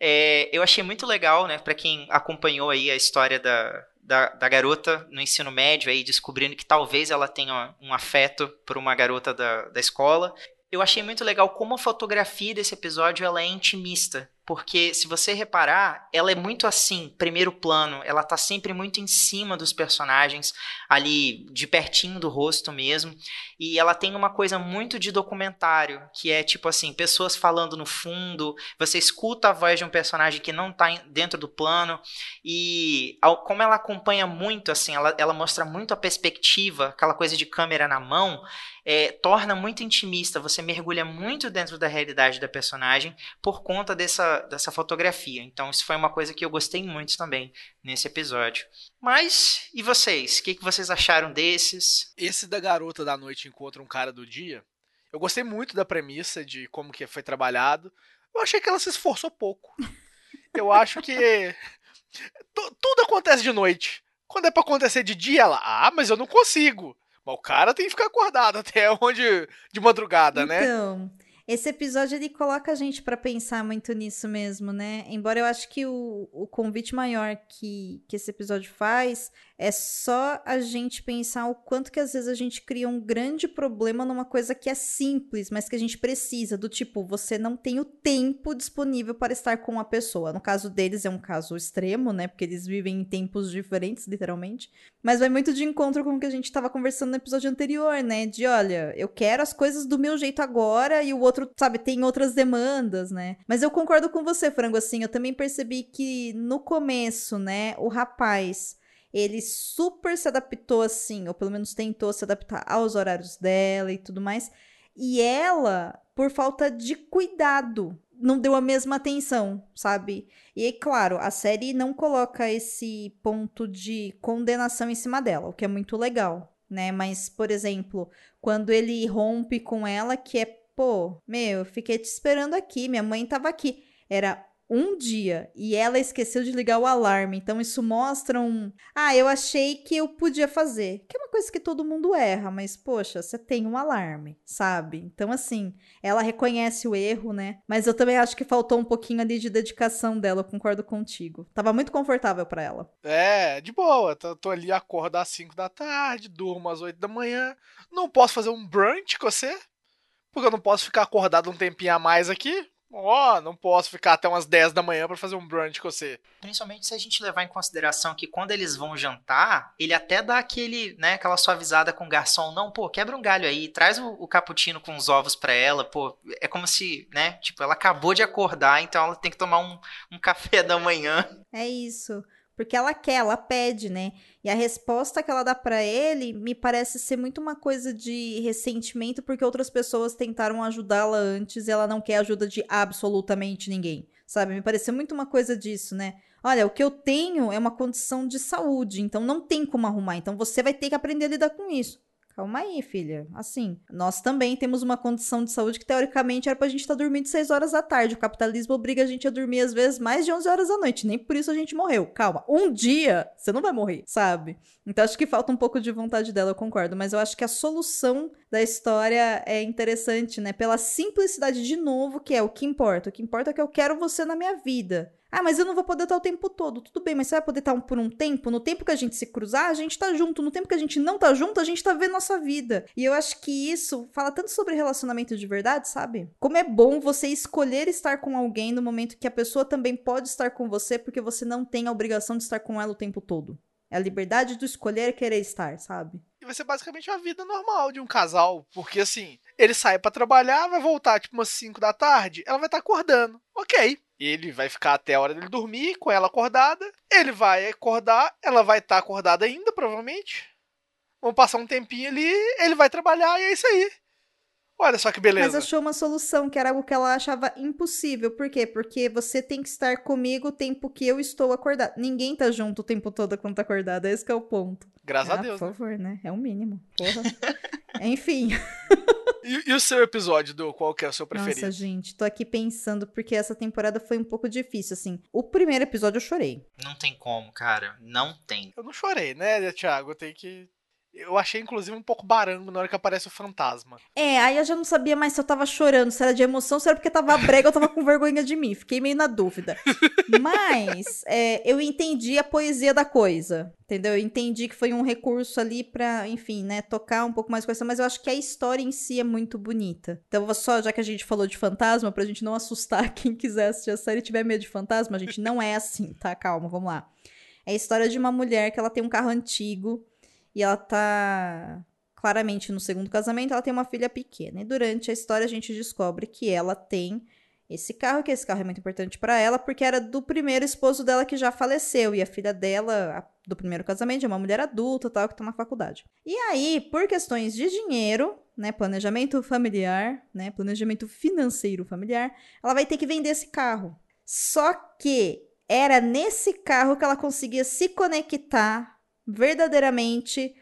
S3: É, eu achei muito legal, né, para quem acompanhou aí a história da, da, da, garota no ensino médio, aí descobrindo que talvez ela tenha um afeto por uma garota da, da escola. Eu achei muito legal como a fotografia desse episódio ela é intimista porque se você reparar, ela é muito assim, primeiro plano, ela tá sempre muito em cima dos personagens, ali de pertinho do rosto mesmo, e ela tem uma coisa muito de documentário, que é tipo assim, pessoas falando no fundo, você escuta a voz de um personagem que não tá dentro do plano, e como ela acompanha muito, assim, ela, ela mostra muito a perspectiva, aquela coisa de câmera na mão, é, torna muito intimista, você mergulha muito dentro da realidade da personagem por conta dessa, dessa fotografia. Então, isso foi uma coisa que eu gostei muito também nesse episódio. Mas, e vocês? O que, que vocês acharam desses?
S4: Esse da garota da noite encontra um cara do dia. Eu gostei muito da premissa de como que foi trabalhado. Eu achei que ela se esforçou pouco. Eu acho que tudo acontece de noite. Quando é para acontecer de dia, ela, ah, mas eu não consigo. Mas o cara tem que ficar acordado até onde de madrugada,
S2: então,
S4: né?
S2: Então, esse episódio ele coloca a gente para pensar muito nisso mesmo, né? Embora eu acho que o, o convite maior que, que esse episódio faz é só a gente pensar o quanto que às vezes a gente cria um grande problema numa coisa que é simples, mas que a gente precisa, do tipo, você não tem o tempo disponível para estar com a pessoa. No caso deles é um caso extremo, né? Porque eles vivem em tempos diferentes, literalmente. Mas vai muito de encontro com o que a gente estava conversando no episódio anterior, né? De olha, eu quero as coisas do meu jeito agora e o outro outro, sabe, tem outras demandas, né? Mas eu concordo com você, Frango, assim, eu também percebi que no começo, né, o rapaz, ele super se adaptou assim, ou pelo menos tentou se adaptar aos horários dela e tudo mais. E ela, por falta de cuidado, não deu a mesma atenção, sabe? E aí, claro, a série não coloca esse ponto de condenação em cima dela, o que é muito legal, né? Mas, por exemplo, quando ele rompe com ela, que é Pô, meu, eu fiquei te esperando aqui, minha mãe tava aqui. Era um dia e ela esqueceu de ligar o alarme. Então isso mostra um, ah, eu achei que eu podia fazer. Que é uma coisa que todo mundo erra, mas poxa, você tem um alarme, sabe? Então assim, ela reconhece o erro, né? Mas eu também acho que faltou um pouquinho ali de dedicação dela, eu concordo contigo. Tava muito confortável para ela.
S4: É, de boa. Tô, tô ali acordo às 5 da tarde, durmo às 8 da manhã. Não posso fazer um brunch com você? Porque eu não posso ficar acordado um tempinho a mais aqui. Ó, oh, não posso ficar até umas 10 da manhã para fazer um brunch com você.
S3: Principalmente se a gente levar em consideração que quando eles vão jantar, ele até dá aquele, né, aquela suavizada com o garçom, não, pô, quebra um galho aí, traz o, o cappuccino com os ovos para ela, pô, é como se, né, tipo, ela acabou de acordar, então ela tem que tomar um, um café da manhã.
S2: É isso. Porque ela quer, ela pede, né? E a resposta que ela dá para ele me parece ser muito uma coisa de ressentimento, porque outras pessoas tentaram ajudá-la antes e ela não quer ajuda de absolutamente ninguém. Sabe? Me pareceu muito uma coisa disso, né? Olha, o que eu tenho é uma condição de saúde, então não tem como arrumar. Então você vai ter que aprender a lidar com isso. Calma aí, filha. Assim, nós também temos uma condição de saúde que teoricamente era pra gente estar tá dormindo 6 horas da tarde. O capitalismo obriga a gente a dormir às vezes mais de 11 horas da noite. Nem por isso a gente morreu. Calma. Um dia você não vai morrer, sabe? Então acho que falta um pouco de vontade dela, eu concordo. Mas eu acho que a solução da história é interessante, né? Pela simplicidade de novo, que é o que importa. O que importa é que eu quero você na minha vida. Ah, mas eu não vou poder estar o tempo todo. Tudo bem, mas você vai poder estar por um tempo? No tempo que a gente se cruzar, a gente tá junto. No tempo que a gente não tá junto, a gente tá vendo nossa vida. E eu acho que isso fala tanto sobre relacionamento de verdade, sabe? Como é bom você escolher estar com alguém no momento que a pessoa também pode estar com você, porque você não tem a obrigação de estar com ela o tempo todo. É a liberdade do escolher querer estar, sabe?
S4: E vai ser basicamente a vida normal de um casal. Porque assim, ele sai para trabalhar, vai voltar tipo umas 5 da tarde, ela vai estar tá acordando. Ok. Ele vai ficar até a hora dele dormir, com ela acordada. Ele vai acordar, ela vai estar tá acordada ainda, provavelmente. Vão passar um tempinho ali, ele vai trabalhar e é isso aí. Olha só que beleza.
S2: Mas achou uma solução, que era algo que ela achava impossível. Por quê? Porque você tem que estar comigo o tempo que eu estou acordada. Ninguém tá junto o tempo todo quando tá acordada. Esse é o ponto.
S4: Graças
S2: ah,
S4: a Deus.
S2: Por né? favor, né? É o mínimo. Porra. Enfim.
S4: E, e, o seu episódio, do qual que é o seu preferido?
S2: Nossa, gente, tô aqui pensando porque essa temporada foi um pouco difícil, assim. O primeiro episódio eu chorei.
S3: Não tem como, cara. Não tem.
S4: Eu não chorei, né, Thiago? Eu tenho que eu achei, inclusive, um pouco barango na hora que aparece o fantasma.
S2: É, aí eu já não sabia mais se eu tava chorando, se era de emoção, se era porque tava brega ou tava com vergonha de mim. Fiquei meio na dúvida. Mas é, eu entendi a poesia da coisa, entendeu? Eu entendi que foi um recurso ali pra, enfim, né, tocar um pouco mais com essa, mas eu acho que a história em si é muito bonita. Então, só, já que a gente falou de fantasma, pra gente não assustar quem quiser assistir a série e tiver medo de fantasma, a gente não é assim, tá? Calma, vamos lá. É a história de uma mulher que ela tem um carro antigo e ela tá claramente no segundo casamento, ela tem uma filha pequena. E durante a história a gente descobre que ela tem esse carro, que esse carro é muito importante para ela, porque era do primeiro esposo dela que já faleceu. E a filha dela, do primeiro casamento, é uma mulher adulta, tal, que tá na faculdade. E aí, por questões de dinheiro, né, planejamento familiar, né, planejamento financeiro familiar, ela vai ter que vender esse carro. Só que era nesse carro que ela conseguia se conectar verdadeiramente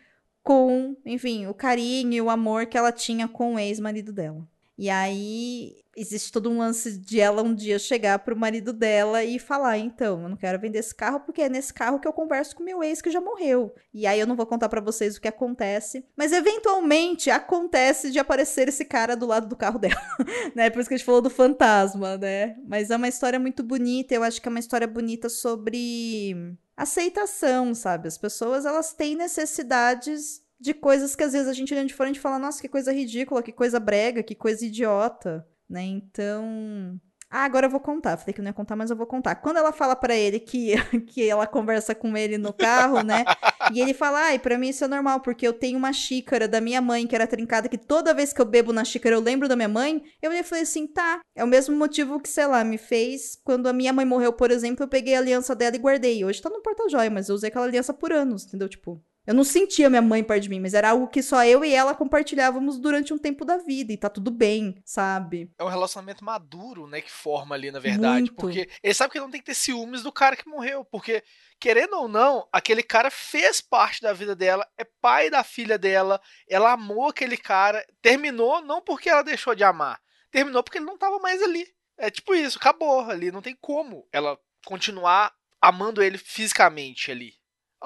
S2: com, enfim, o carinho e o amor que ela tinha com o ex-marido dela. E aí existe todo um lance de ela um dia chegar pro marido dela e falar: então, eu não quero vender esse carro porque é nesse carro que eu converso com meu ex que já morreu. E aí eu não vou contar para vocês o que acontece, mas eventualmente acontece de aparecer esse cara do lado do carro dela, né? Por isso que a gente falou do fantasma, né? Mas é uma história muito bonita, eu acho que é uma história bonita sobre aceitação, sabe? As pessoas elas têm necessidades de coisas que às vezes a gente olha de fora e fala, nossa, que coisa ridícula, que coisa brega, que coisa idiota, né? Então, ah, agora eu vou contar. Falei que não ia contar, mas eu vou contar. Quando ela fala para ele que, que ela conversa com ele no carro, né? e ele fala: ai, pra mim isso é normal, porque eu tenho uma xícara da minha mãe que era trincada, que toda vez que eu bebo na xícara eu lembro da minha mãe. Eu falei assim: tá. É o mesmo motivo que, sei lá, me fez. Quando a minha mãe morreu, por exemplo, eu peguei a aliança dela e guardei. Hoje tá no porta-joia, mas eu usei aquela aliança por anos, entendeu? Tipo. Eu não sentia minha mãe perto de mim, mas era algo que só eu e ela compartilhávamos durante um tempo da vida e tá tudo bem, sabe?
S4: É um relacionamento maduro, né, que forma ali, na verdade. Muito. Porque ele sabe que não tem que ter ciúmes do cara que morreu, porque, querendo ou não, aquele cara fez parte da vida dela, é pai da filha dela, ela amou aquele cara, terminou não porque ela deixou de amar, terminou porque ele não tava mais ali. É tipo isso, acabou ali, não tem como ela continuar amando ele fisicamente ali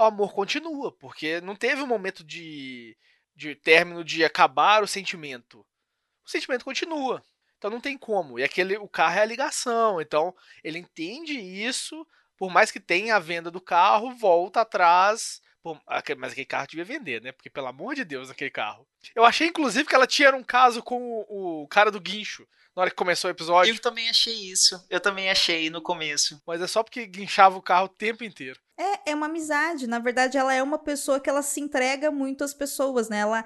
S4: o amor continua, porque não teve um momento de, de término de acabar o sentimento. O sentimento continua. Então não tem como. E aquele o carro é a ligação. Então ele entende isso, por mais que tenha a venda do carro, volta atrás Pô, mas aquele carro devia vender, né? Porque, pelo amor de Deus, aquele carro. Eu achei, inclusive, que ela tinha um caso com o, o cara do guincho na hora que começou o episódio.
S3: Eu também achei isso. Eu também achei no começo.
S4: Mas é só porque guinchava o carro o tempo inteiro.
S2: É, é uma amizade. Na verdade, ela é uma pessoa que ela se entrega muito às pessoas, né? Ela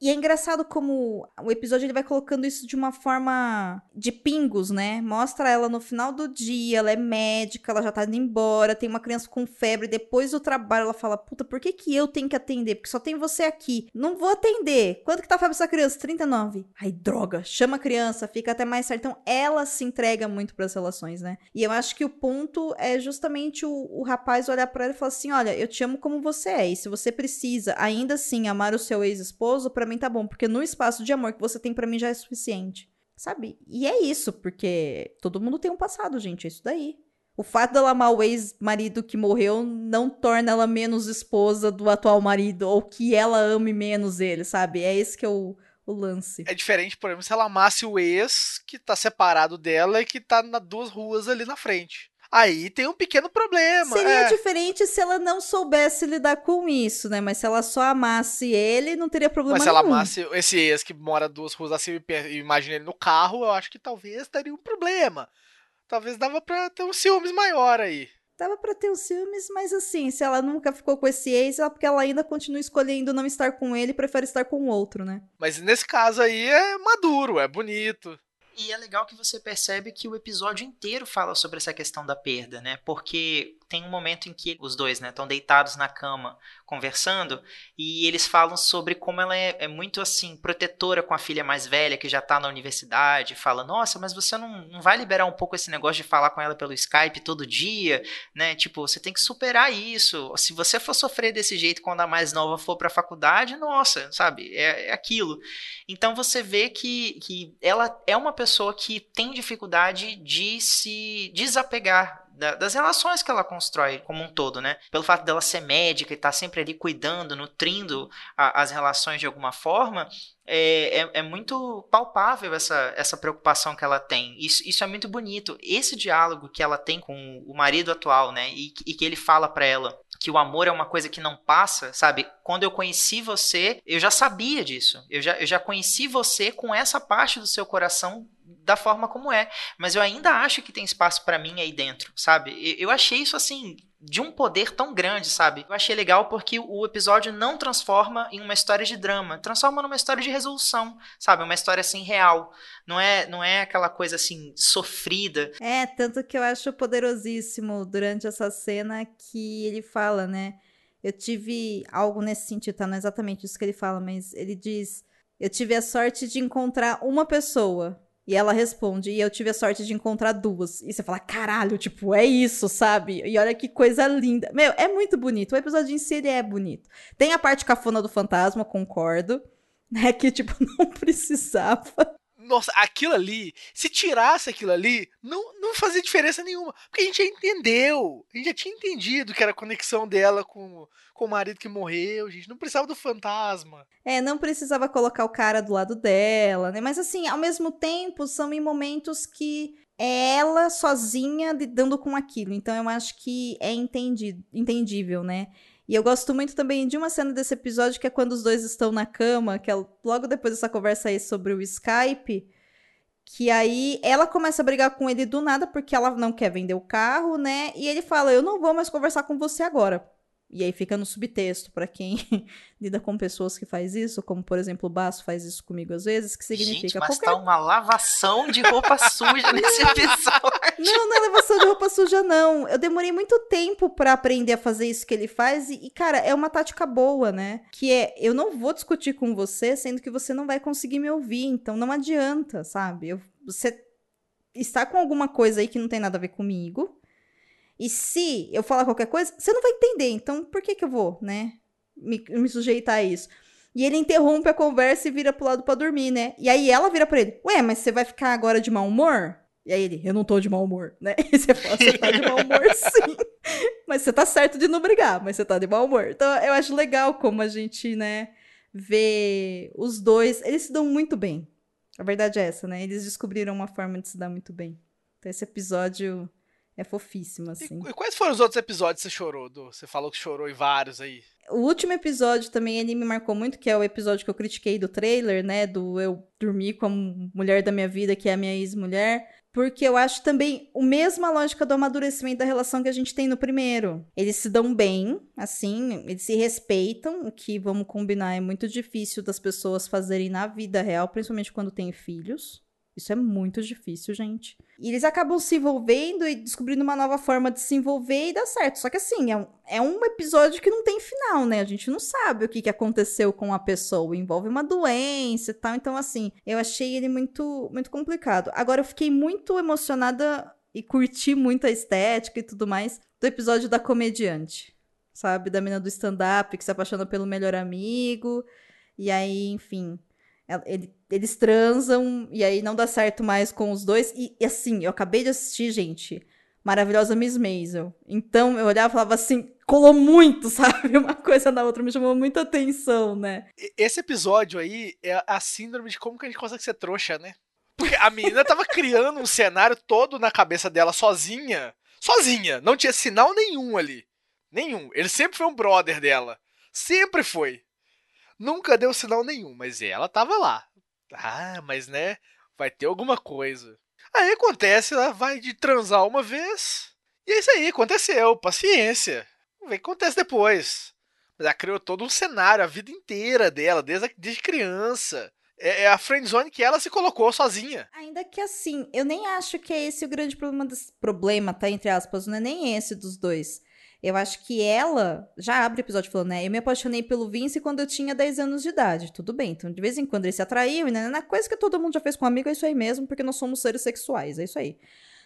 S2: e é engraçado como o episódio ele vai colocando isso de uma forma de pingos, né? Mostra ela no final do dia, ela é médica, ela já tá indo embora, tem uma criança com febre, depois do trabalho ela fala: "Puta, por que que eu tenho que atender? Porque só tem você aqui. Não vou atender. Quanto que tá a febre dessa criança? 39. Ai, droga. Chama a criança, fica até mais certo. Então, ela se entrega muito para as relações, né? E eu acho que o ponto é justamente o, o rapaz olhar para ela e falar assim: "Olha, eu te amo como você é, e se você precisa ainda assim amar o seu ex-esposo, para mim tá bom, porque no espaço de amor que você tem para mim já é suficiente. Sabe? E é isso, porque todo mundo tem um passado, gente, é isso daí. O fato dela amar o ex-marido que morreu não torna ela menos esposa do atual marido, ou que ela ame menos ele, sabe? É esse que é o, o lance.
S4: É diferente, por exemplo, se ela amasse o ex que tá separado dela e que tá nas duas ruas ali na frente. Aí tem um pequeno problema.
S2: Seria
S4: é.
S2: diferente se ela não soubesse lidar com isso, né? Mas se ela só amasse ele, não teria problema
S4: Mas se ela
S2: nenhum.
S4: amasse esse ex que mora duas ruas acima e imagina ele no carro, eu acho que talvez teria um problema. Talvez dava pra ter um ciúmes maior aí.
S2: Dava pra ter os ciúmes, mas assim, se ela nunca ficou com esse ex, é porque ela ainda continua escolhendo não estar com ele e prefere estar com o outro, né?
S4: Mas nesse caso aí é maduro, é bonito.
S3: E é legal que você percebe que o episódio inteiro fala sobre essa questão da perda, né? Porque tem um momento em que os dois, né, estão deitados na cama conversando e eles falam sobre como ela é, é, muito assim protetora com a filha mais velha que já tá na universidade, fala: "Nossa, mas você não, não vai liberar um pouco esse negócio de falar com ela pelo Skype todo dia, né? Tipo, você tem que superar isso. Se você for sofrer desse jeito quando a mais nova for para a faculdade, nossa, sabe? É, é aquilo. Então você vê que, que ela é uma pessoa que tem dificuldade de se desapegar da, das relações que ela constrói como um todo, né? Pelo fato dela ser médica e estar tá sempre ali cuidando, nutrindo a, as relações de alguma forma, é, é, é, muito palpável essa, essa preocupação que ela tem. Isso, isso é muito bonito. Esse diálogo que ela tem com o marido atual, né? E, e que ele fala para ela que o amor é uma coisa que não passa, sabe? Quando eu conheci você, eu já sabia disso. Eu já, eu já conheci você com essa parte do seu coração da forma como é. Mas eu ainda acho que tem espaço para mim aí dentro, sabe? Eu achei isso assim de um poder tão grande, sabe? Eu achei legal porque o episódio não transforma em uma história de drama, transforma numa história de resolução, sabe? Uma história assim real. Não é, não é aquela coisa assim sofrida.
S2: É, tanto que eu acho poderosíssimo durante essa cena que ele fala, né? Eu tive algo nesse sentido, tá? Não é exatamente isso que ele fala, mas ele diz: Eu tive a sorte de encontrar uma pessoa e ela responde, e eu tive a sorte de encontrar duas. E você fala, caralho, tipo, é isso, sabe? E olha que coisa linda. Meu, é muito bonito. O episódio em si, ele é bonito. Tem a parte cafona do fantasma, concordo. Né, que, tipo, não precisava.
S4: Nossa, aquilo ali, se tirasse aquilo ali, não, não fazia diferença nenhuma. Porque a gente já entendeu. A gente já tinha entendido que era a conexão dela com, com o marido que morreu, gente. Não precisava do fantasma.
S2: É, não precisava colocar o cara do lado dela, né? Mas assim, ao mesmo tempo, são em momentos que é ela sozinha lidando com aquilo. Então eu acho que é entendido, entendível, né? E eu gosto muito também de uma cena desse episódio que é quando os dois estão na cama, que é logo depois dessa conversa aí sobre o Skype, que aí ela começa a brigar com ele do nada porque ela não quer vender o carro, né? E ele fala: "Eu não vou mais conversar com você agora". E aí fica no subtexto para quem lida com pessoas que faz isso, como por exemplo o Baço faz isso comigo às vezes, que significa
S3: Gente, mas
S2: qualquer...
S3: tá uma lavação de roupa suja nesse episódio.
S2: Não, não é lavação de roupa suja não. Eu demorei muito tempo para aprender a fazer isso que ele faz e, cara, é uma tática boa, né? Que é, eu não vou discutir com você, sendo que você não vai conseguir me ouvir, então não adianta, sabe? Eu, você está com alguma coisa aí que não tem nada a ver comigo, e se eu falar qualquer coisa, você não vai entender. Então, por que que eu vou, né? Me, me sujeitar a isso. E ele interrompe a conversa e vira pro lado pra dormir, né? E aí ela vira pra ele: Ué, mas você vai ficar agora de mau humor? E aí ele: Eu não tô de mau humor, né? E você fala: Você tá de mau humor, sim. mas você tá certo de não brigar, mas você tá de mau humor. Então eu acho legal como a gente, né, vê os dois. Eles se dão muito bem. A verdade é essa, né? Eles descobriram uma forma de se dar muito bem. Então esse episódio É fofíssimo,
S4: E,
S2: assim.
S4: e quais foram os outros episódios que você chorou, Du? Você falou que chorou em vários aí.
S2: O último episódio também, ele me marcou muito, que é o episódio que eu critiquei do trailer, né? Do eu dormir com a mulher da minha vida, que é a minha ex-mulher. Porque eu acho também a mesma lógica do amadurecimento da relação que a gente tem no primeiro. Eles se dão bem, assim, eles se respeitam, o que, vamos combinar, é muito difícil das pessoas fazerem na vida real, principalmente quando tem filhos. Isso é muito difícil, gente. E eles acabam se envolvendo e descobrindo uma nova forma de se envolver e dá certo. Só que assim, é um, é um episódio que não tem final, né? A gente não sabe o que, que aconteceu com a pessoa. Envolve uma doença e tal. Então, assim, eu achei ele muito, muito complicado. Agora, eu fiquei muito emocionada e curti muito a estética e tudo mais do episódio da comediante. Sabe? Da menina do stand-up que se apaixona pelo melhor amigo. E aí, enfim. Ele- eles transam e aí não dá certo mais com os dois. E, e assim, eu acabei de assistir, gente, maravilhosa Miss Maisel. Então eu olhava e falava assim, colou muito, sabe? Uma coisa na outra me chamou muita atenção, né?
S4: Esse episódio aí é a síndrome de como que a gente consegue ser trouxa, né? Porque a menina tava criando um cenário todo na cabeça dela sozinha. Sozinha. Não tinha sinal nenhum ali. Nenhum. Ele sempre foi um brother dela. Sempre foi. Nunca deu sinal nenhum, mas ela tava lá. Ah, mas né? Vai ter alguma coisa. Aí acontece, ela vai de transar uma vez. E é isso aí, aconteceu. Paciência. Vamos ver o que acontece depois. Mas ela criou todo um cenário, a vida inteira dela, desde, desde criança. É, é a friendzone que ela se colocou sozinha.
S2: Ainda que assim, eu nem acho que é esse o grande problema problema, tá? Entre aspas, não é nem esse dos dois. Eu acho que ela já abre o episódio falando, né? Eu me apaixonei pelo Vince quando eu tinha 10 anos de idade. Tudo bem. Então, de vez em quando ele se atraiu, e né, na coisa que todo mundo já fez com um amigo, é isso aí mesmo, porque nós somos seres sexuais, é isso aí.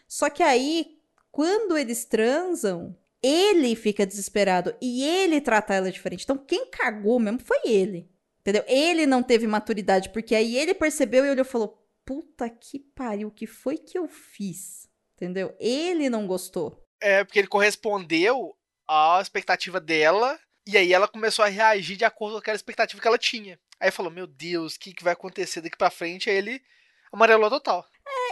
S2: Só que aí, quando eles transam, ele fica desesperado e ele trata ela diferente. Então, quem cagou mesmo foi ele. Entendeu? Ele não teve maturidade, porque aí ele percebeu e olhou e falou: Puta que pariu, o que foi que eu fiz? Entendeu? Ele não gostou.
S4: É porque ele correspondeu à expectativa dela. E aí ela começou a reagir de acordo com aquela expectativa que ela tinha. Aí falou: Meu Deus, o que, que vai acontecer daqui pra frente? Aí ele amarelou total.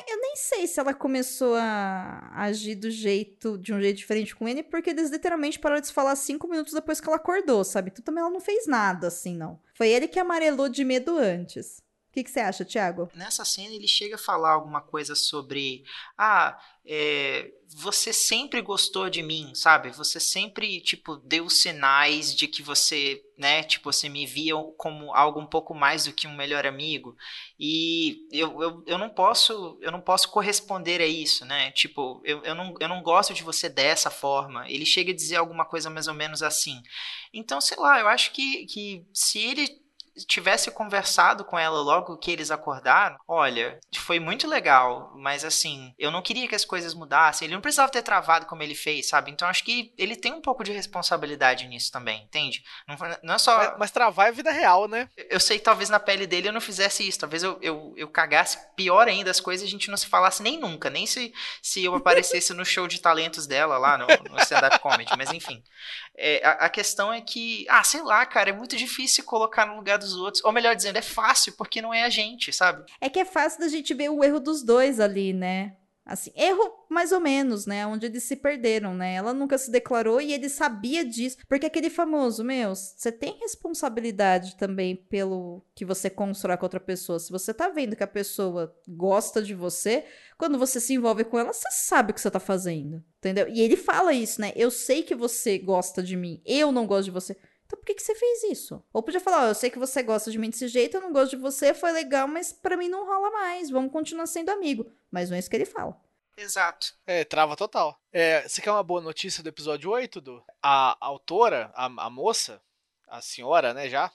S2: Eu nem sei se ela começou a agir do jeito, de um jeito diferente com ele, porque eles literalmente pararam de se falar cinco minutos depois que ela acordou, sabe? Então também ela não fez nada assim, não. Foi ele que amarelou de medo antes. O que, que você acha, Thiago?
S3: Nessa cena ele chega a falar alguma coisa sobre ah, é, você sempre gostou de mim, sabe? Você sempre, tipo, deu sinais de que você, né, tipo, você me via como algo um pouco mais do que um melhor amigo. E eu, eu, eu não posso, eu não posso corresponder a isso, né? Tipo, eu, eu, não, eu não gosto de você dessa forma. Ele chega a dizer alguma coisa mais ou menos assim. Então, sei lá, eu acho que, que se ele tivesse conversado com ela logo que eles acordaram, olha, foi muito legal, mas assim, eu não queria que as coisas mudassem. Ele não precisava ter travado como ele fez, sabe? Então acho que ele tem um pouco de responsabilidade nisso também, entende? Não, não é só.
S4: Mas, mas travar é vida real, né?
S3: Eu sei que talvez na pele dele eu não fizesse isso. Talvez eu, eu, eu cagasse pior ainda as coisas e a gente não se falasse nem nunca. Nem se, se eu aparecesse no show de talentos dela lá no, no stand-up comedy. Mas enfim. É, a, a questão é que, ah, sei lá, cara, é muito difícil se colocar no lugar dos outros. Ou melhor dizendo, é fácil porque não é a gente, sabe?
S2: É que é fácil da gente ver o erro dos dois ali, né? Assim, erro mais ou menos, né? Onde eles se perderam, né? Ela nunca se declarou e ele sabia disso. Porque aquele famoso, meu, você tem responsabilidade também pelo que você constrói com outra pessoa. Se você tá vendo que a pessoa gosta de você, quando você se envolve com ela, você sabe o que você tá fazendo. Entendeu? E ele fala isso, né? Eu sei que você gosta de mim, eu não gosto de você. Então por que, que você fez isso? Ou podia falar, ó, eu sei que você gosta de mim desse jeito, eu não gosto de você, foi legal, mas pra mim não rola mais, vamos continuar sendo amigo. Mas não é isso que ele fala.
S3: Exato.
S4: É, trava total. É, você quer uma boa notícia do episódio 8, do? A autora, a, a moça, a senhora, né, já,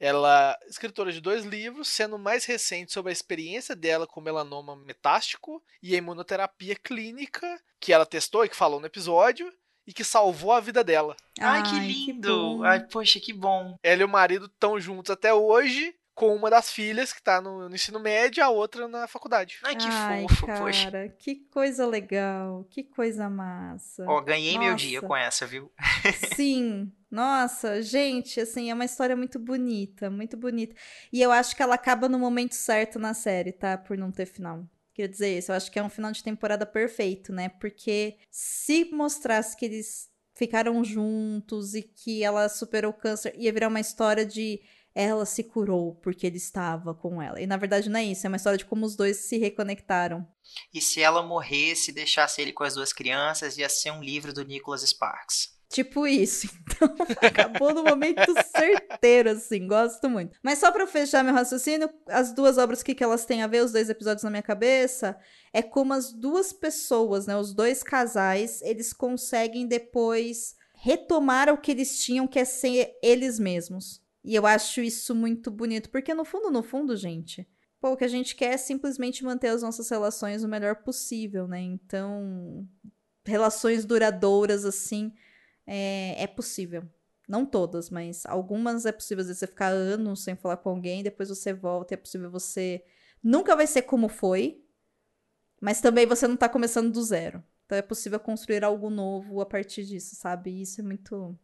S4: ela escritora de dois livros, sendo o mais recente sobre a experiência dela com melanoma metástico e a imunoterapia clínica que ela testou e que falou no episódio e que salvou a vida dela.
S3: Ai, que lindo.
S2: bom.
S3: Ai, poxa, que bom.
S4: Ela e o marido estão juntos até hoje, com uma das filhas que tá no, no ensino médio, a outra na faculdade.
S3: Ai, que
S2: Ai,
S3: fofo,
S2: cara,
S3: poxa.
S2: que coisa legal, que coisa massa.
S3: Ó, ganhei meu
S2: Nossa.
S3: dia com essa, viu?
S2: Sim, nossa, gente, assim, é uma história muito bonita, muito bonita. E eu acho que ela acaba no momento certo na série, tá? Por não ter final. Queria dizer isso. Eu acho que é um final de temporada perfeito, né? Porque se mostrasse que eles ficaram juntos e que ela superou o câncer, ia virar uma história de ela se curou porque ele estava com ela. E na verdade não é isso, é uma história de como os dois se reconectaram.
S3: E se ela morresse e deixasse ele com as duas crianças, ia ser um livro do Nicholas Sparks.
S2: Tipo isso. Então, acabou no momento certeiro, assim. Gosto muito. Mas só pra fechar meu raciocínio, as duas obras, o que, que elas têm a ver, os dois episódios na minha cabeça, é como as duas pessoas, né? Os dois casais, eles conseguem depois retomar o que eles tinham, que é ser eles mesmos. E eu acho isso muito bonito, porque no fundo, no fundo, gente, pô, o que a gente quer é simplesmente manter as nossas relações o melhor possível, né? Então, relações duradouras, assim é, é possível. Não todas, mas algumas é possível. Às vezes você ficar anos sem falar com alguém, depois você volta é possível você. Nunca vai ser como foi, mas também você não tá começando do zero. Então é possível construir algo novo a partir disso, sabe? isso é muito.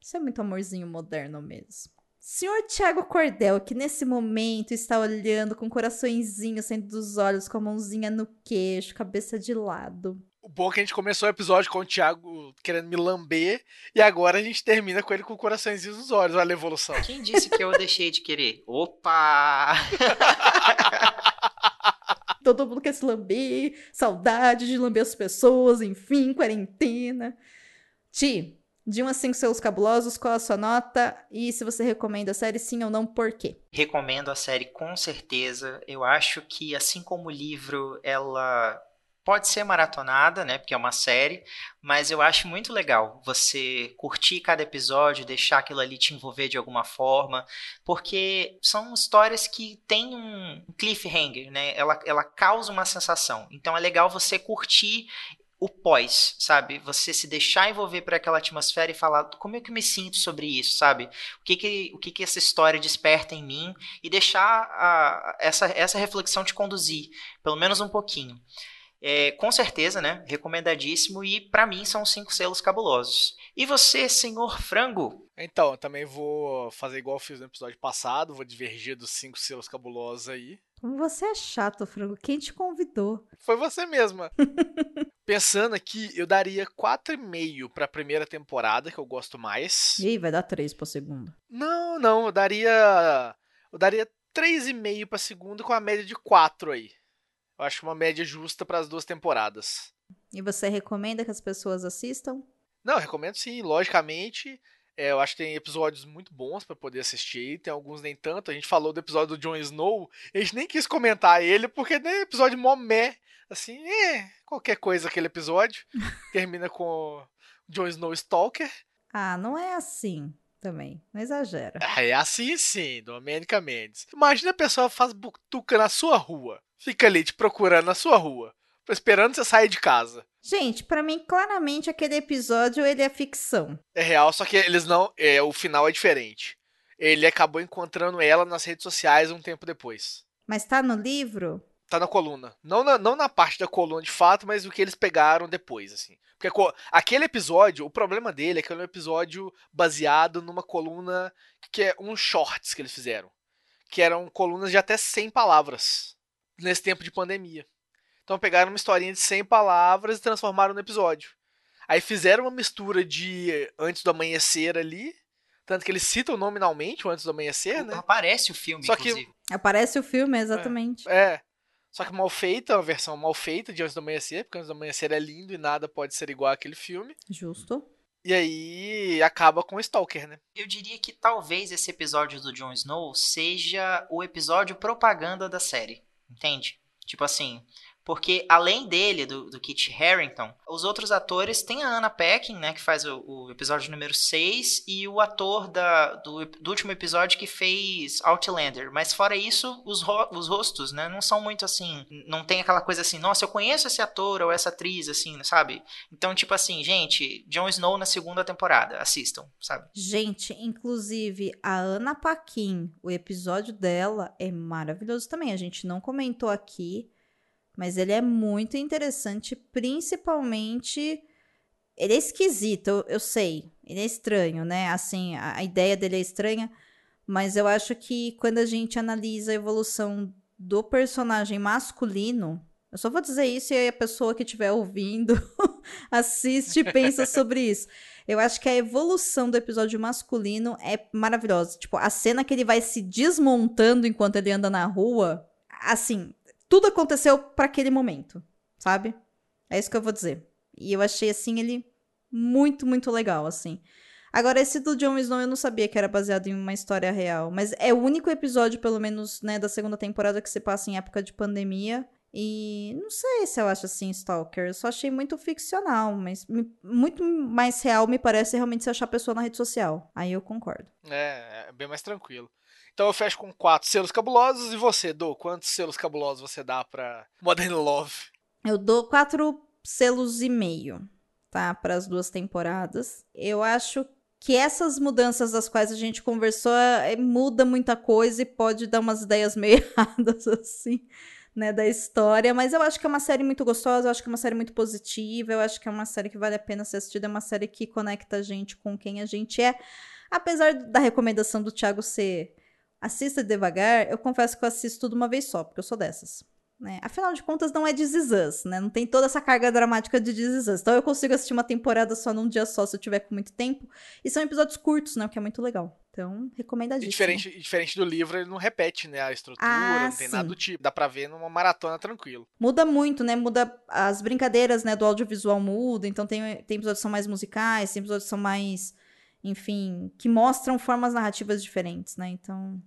S2: Isso é muito amorzinho moderno mesmo. Senhor Tiago Cordel, que nesse momento está olhando com coraçõezinho saindo dos olhos, com a mãozinha no queixo, cabeça de lado.
S4: O bom é que a gente começou o episódio com o Thiago querendo me lamber e agora a gente termina com ele com coraçõezinhos nos olhos. Olha a evolução.
S3: Quem disse que eu deixei de querer? Opa!
S2: Todo mundo quer se lamber, saudade de lamber as pessoas, enfim, quarentena. Ti, de 1 a 5 seus cabulosos, qual a sua nota? E se você recomenda a série, sim ou não, por quê?
S3: Recomendo a série com certeza. Eu acho que, assim como o livro, ela pode ser maratonada, né? Porque é uma série, mas eu acho muito legal você curtir cada episódio, deixar aquilo ali te envolver de alguma forma, porque são histórias que têm um cliffhanger, né? Ela, ela causa uma sensação. Então é legal você curtir o pós, sabe? Você se deixar envolver por aquela atmosfera e falar como é que eu me sinto sobre isso, sabe? O que que, o que, que essa história desperta em mim e deixar a, essa, essa reflexão te conduzir, pelo menos um pouquinho. É, com certeza, né? Recomendadíssimo e para mim são cinco selos cabulosos. E você, senhor frango?
S4: Então, eu também vou fazer igual eu fiz no episódio passado, vou divergir dos cinco selos cabulosos aí.
S2: Você é chato, frango. Quem te convidou?
S4: Foi você mesma. Pensando aqui, eu daria 4,5 pra primeira temporada, que eu gosto mais.
S2: Ih, vai dar 3 pra segunda.
S4: Não, não, eu daria. Eu daria 3,5 pra segunda com a média de 4 aí. Eu acho uma média justa para as duas temporadas.
S2: E você recomenda que as pessoas assistam?
S4: Não, recomendo sim, logicamente. É, eu acho que tem episódios muito bons para poder assistir, tem alguns nem tanto. A gente falou do episódio do Jon Snow, a gente nem quis comentar ele, porque é episódio momé, assim, é, qualquer coisa aquele episódio. Termina com Jon Snow Stalker.
S2: Ah, não é assim também, não exagera.
S4: É assim sim, Domênica Mendes. Imagina a pessoa faz butuca na sua rua fica ali te procurando na sua rua, esperando você sair de casa.
S2: Gente, para mim, claramente aquele episódio ele é ficção.
S4: É real, só que eles não. É, o final é diferente. Ele acabou encontrando ela nas redes sociais um tempo depois.
S2: Mas tá no livro?
S4: Tá na coluna. Não na, não na parte da coluna de fato, mas o que eles pegaram depois, assim. Porque aquele episódio, o problema dele é que é um episódio baseado numa coluna que é um shorts que eles fizeram. Que eram colunas de até 100 palavras nesse tempo de pandemia. Então pegaram uma historinha de 100 palavras e transformaram no episódio. Aí fizeram uma mistura de Antes do Amanhecer ali, tanto que eles citam nominalmente o Antes do Amanhecer, né?
S3: Aparece o filme, Só que... inclusive.
S2: Aparece o filme, exatamente.
S4: É, é. Só que mal feita, uma versão mal feita de Antes do Amanhecer, porque Antes do Amanhecer é lindo e nada pode ser igual àquele filme.
S2: Justo.
S4: E aí acaba com o Stalker, né?
S3: Eu diria que talvez esse episódio do Jon Snow seja o episódio propaganda da série. Entende? Tipo assim, porque além dele, do, do Kit Harington, os outros atores tem a Anna Paquin, né, que faz o, o episódio número 6, e o ator da, do, do, último episódio que fez Outlander. Mas fora isso, os, ro os rostos, né, não são muito assim, não tem aquela coisa assim, nossa, eu conheço esse ator ou essa atriz, assim, sabe? Então, tipo assim, gente, Jon Snow na segunda temporada, assistam, sabe?
S2: Gente, inclusive, a Anna Paquin, o episódio dela é maravilhoso também, a gente não comentou aqui, mas ele é muito interessante, principalmente. Ele é esquisito, eu, eu sei. Ele é estranho, né? Assim, a, a ideia dele é estranha, mas eu acho que quando a gente analisa a evolução do personagem masculino, Eu só vou dizer isso e aí a pessoa que estiver ouvindo assiste e pensa sobre isso. Eu acho que a evolução do episódio masculino é maravilhosa. Tipo, a cena que ele vai se desmontando enquanto ele anda na rua, assim, tudo aconteceu para aquele momento, sabe? É isso que eu vou dizer. E eu achei assim ele muito, muito legal, assim. Agora, esse do Jon Snow eu não sabia que era baseado em uma história real. Mas é o único episódio, pelo menos, né, da segunda temporada que se passa em época de pandemia. E não sei se eu acho assim, Stalker. Eu só achei muito ficcional, mas muito mais real me parece realmente se achar a pessoa na rede social. Aí eu concordo.
S4: É, é bem mais tranquilo. Então eu fecho com quatro selos cabulosos. E você, Dô, quantos selos cabulosos você dá pra Modern Love?
S2: Eu dou quatro selos e meio, tá? Para as duas temporadas. Eu acho que essas mudanças das quais a gente conversou é, muda muita coisa e pode dar umas ideias meio erradas, assim, né, da história. Mas eu acho que é uma série muito gostosa, eu acho que é uma série muito positiva, eu acho que é uma série que vale a pena ser assistida, é uma série que conecta a gente com quem a gente é. Apesar da recomendação do Thiago ser assista devagar, eu confesso que eu assisto tudo uma vez só, porque eu sou dessas. Né? Afinal de contas, não é This Is Us, né? Não tem toda essa carga dramática de This Is Us. Então eu consigo assistir uma temporada só num dia só, se eu tiver com muito tempo. E são episódios curtos, né? O que é muito legal. Então, recomendadíssimo.
S4: E diferente, diferente do livro, ele não repete, né? A estrutura, ah, não tem sim. nada do tipo. Dá pra ver numa maratona tranquilo.
S2: Muda muito, né? Muda as brincadeiras, né? Do audiovisual muda. Então tem, tem episódios que são mais musicais, tem episódios que são mais... Enfim, que mostram formas narrativas diferentes, né? Então,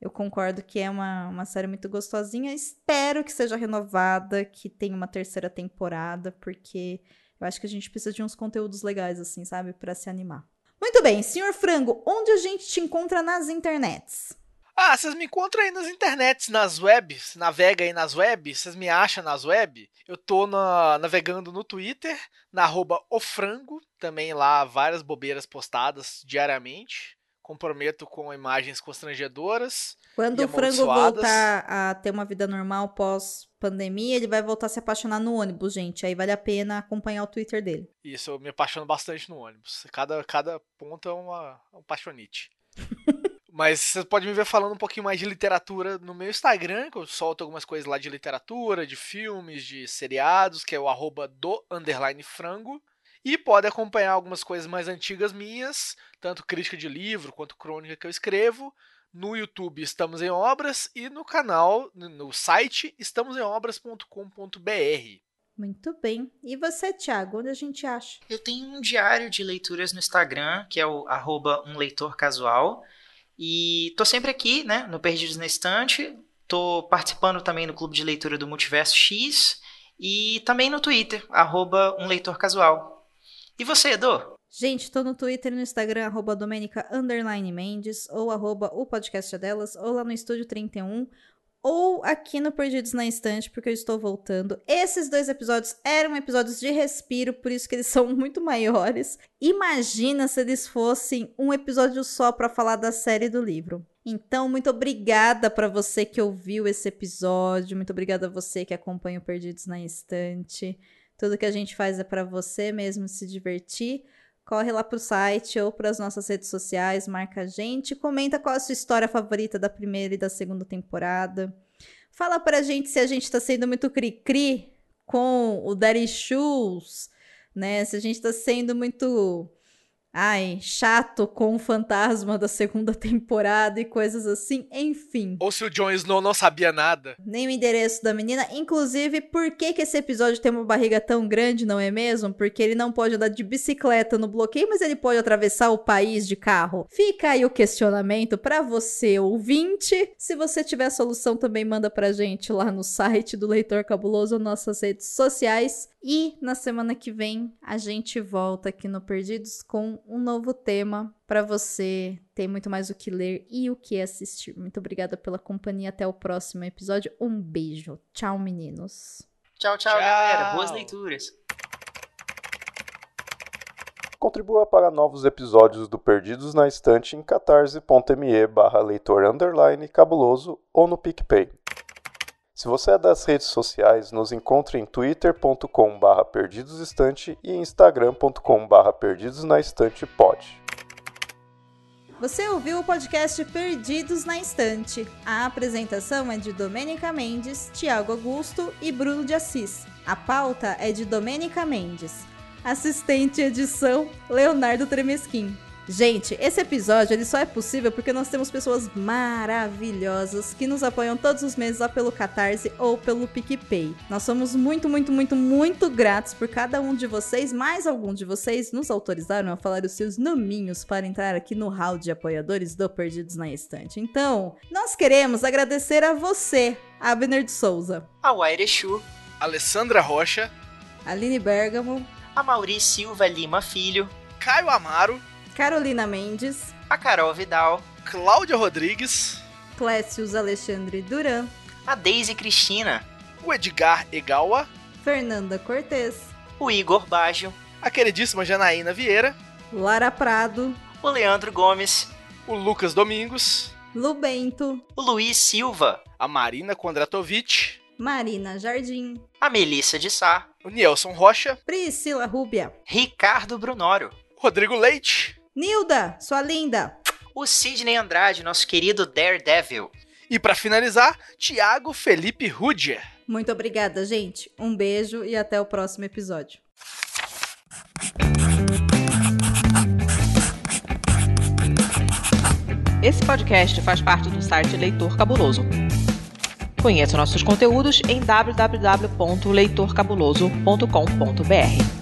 S2: eu concordo que é uma, uma série muito gostosinha. Espero que seja renovada, que tenha uma terceira temporada, porque eu acho que a gente precisa de uns conteúdos legais, assim, sabe? para se animar. Muito bem, senhor Frango, onde a gente te encontra nas internets?
S4: Ah, vocês me encontram aí nas internets, nas webs, navega aí nas webs, vocês me acham nas web? Eu tô na, navegando no Twitter, na arroba ofrango, também lá várias bobeiras postadas diariamente comprometo com imagens constrangedoras.
S2: Quando o frango voltar a ter uma vida normal pós-pandemia, ele vai voltar a se apaixonar no ônibus, gente. Aí vale a pena acompanhar o Twitter dele.
S4: Isso, eu me apaixono bastante no ônibus. Cada, cada ponto é uma, um paixonite. Mas você pode me ver falando um pouquinho mais de literatura no meu Instagram, que eu solto algumas coisas lá de literatura, de filmes, de seriados, que é o arroba do underline frango. E pode acompanhar algumas coisas mais antigas minhas, tanto crítica de livro quanto crônica que eu escrevo. No YouTube Estamos em Obras e no canal, no site estamosemobras.com.br.
S2: Muito bem. E você, Thiago, onde a gente acha?
S3: Eu tenho um diário de leituras no Instagram, que é o arroba um leitor casual. E tô sempre aqui, né, no Perdidos na Estante. Tô participando também no Clube de Leitura do Multiverso X. E também no Twitter, arroba um leitor casual. E você, Edu?
S2: Gente, tô no Twitter e no Instagram, arroba Domenica Mendes, ou arroba o podcast delas, ou lá no Estúdio 31, ou aqui no Perdidos na Estante, porque eu estou voltando. Esses dois episódios eram episódios de respiro, por isso que eles são muito maiores. Imagina se eles fossem um episódio só para falar da série do livro. Então, muito obrigada para você que ouviu esse episódio, muito obrigada a você que acompanha o Perdidos na Estante. Tudo que a gente faz é para você mesmo se divertir. Corre lá pro site ou para as nossas redes sociais, marca a gente, comenta qual a sua história favorita da primeira e da segunda temporada. Fala pra gente se a gente tá sendo muito cri-cri com o Daddy Shoes, né? Se a gente tá sendo muito Ai, chato com o fantasma da segunda temporada e coisas assim, enfim.
S4: Ou se o Jon Snow não sabia nada.
S2: Nem o endereço da menina. Inclusive, por que, que esse episódio tem uma barriga tão grande, não é mesmo? Porque ele não pode andar de bicicleta no bloqueio, mas ele pode atravessar o país de carro. Fica aí o questionamento para você, ouvinte. Se você tiver solução, também manda pra gente lá no site do Leitor Cabuloso nossas redes sociais. E na semana que vem a gente volta aqui no Perdidos com um novo tema para você ter muito mais o que ler e o que assistir. Muito obrigada pela companhia. Até o próximo episódio. Um beijo. Tchau, meninos.
S3: Tchau, tchau, tchau. galera. Boas leituras.
S5: Contribua para novos episódios do Perdidos na Estante em catarse.me barra leitor underline cabuloso ou no PicPay. Se você é das redes sociais, nos encontre em twitter.com.br perdidosestante e instagram.com.br perdidosnaestantepod.
S2: Você ouviu o podcast Perdidos na Estante. A apresentação é de Domênica Mendes, Tiago Augusto e Bruno de Assis. A pauta é de Domênica Mendes. Assistente edição, Leonardo Tremesquim. Gente, esse episódio ele só é possível porque nós temos pessoas maravilhosas que nos apoiam todos os meses lá pelo Catarse ou pelo PicPay. Nós somos muito, muito, muito, muito gratos por cada um de vocês, mais alguns de vocês nos autorizaram a falar os seus nominhos para entrar aqui no hall de apoiadores do Perdidos na Estante. Então, nós queremos agradecer a você, Abner de Souza,
S3: A Waire Chu,
S4: Alessandra Rocha,
S2: Aline Bergamo,
S3: a Mauri Silva Lima Filho,
S4: Caio Amaro,
S2: Carolina Mendes,
S3: a Carol Vidal,
S4: Cláudia Rodrigues,
S2: Clécius Alexandre Duran,
S3: a Deise Cristina,
S4: o Edgar Egawa,
S2: Fernanda Cortez,
S3: o Igor Baggio,
S4: a queridíssima Janaína Vieira,
S2: Lara Prado,
S3: o Leandro Gomes,
S4: o Lucas Domingos,
S2: Lu Bento,
S3: o Luiz Silva,
S4: a Marina Kondratovic,
S2: Marina Jardim,
S3: a Melissa de Sá,
S4: o Nielson Rocha,
S2: Priscila Rúbia,
S3: Ricardo Brunório,
S4: Rodrigo Leite
S2: Nilda, sua linda,
S3: o Sidney Andrade, nosso querido Daredevil.
S4: e para finalizar, Tiago Felipe Rudier.
S2: Muito obrigada, gente. Um beijo e até o próximo episódio.
S7: Esse podcast faz parte do site Leitor Cabuloso. Conheça nossos conteúdos em www.leitorcabuloso.com.br.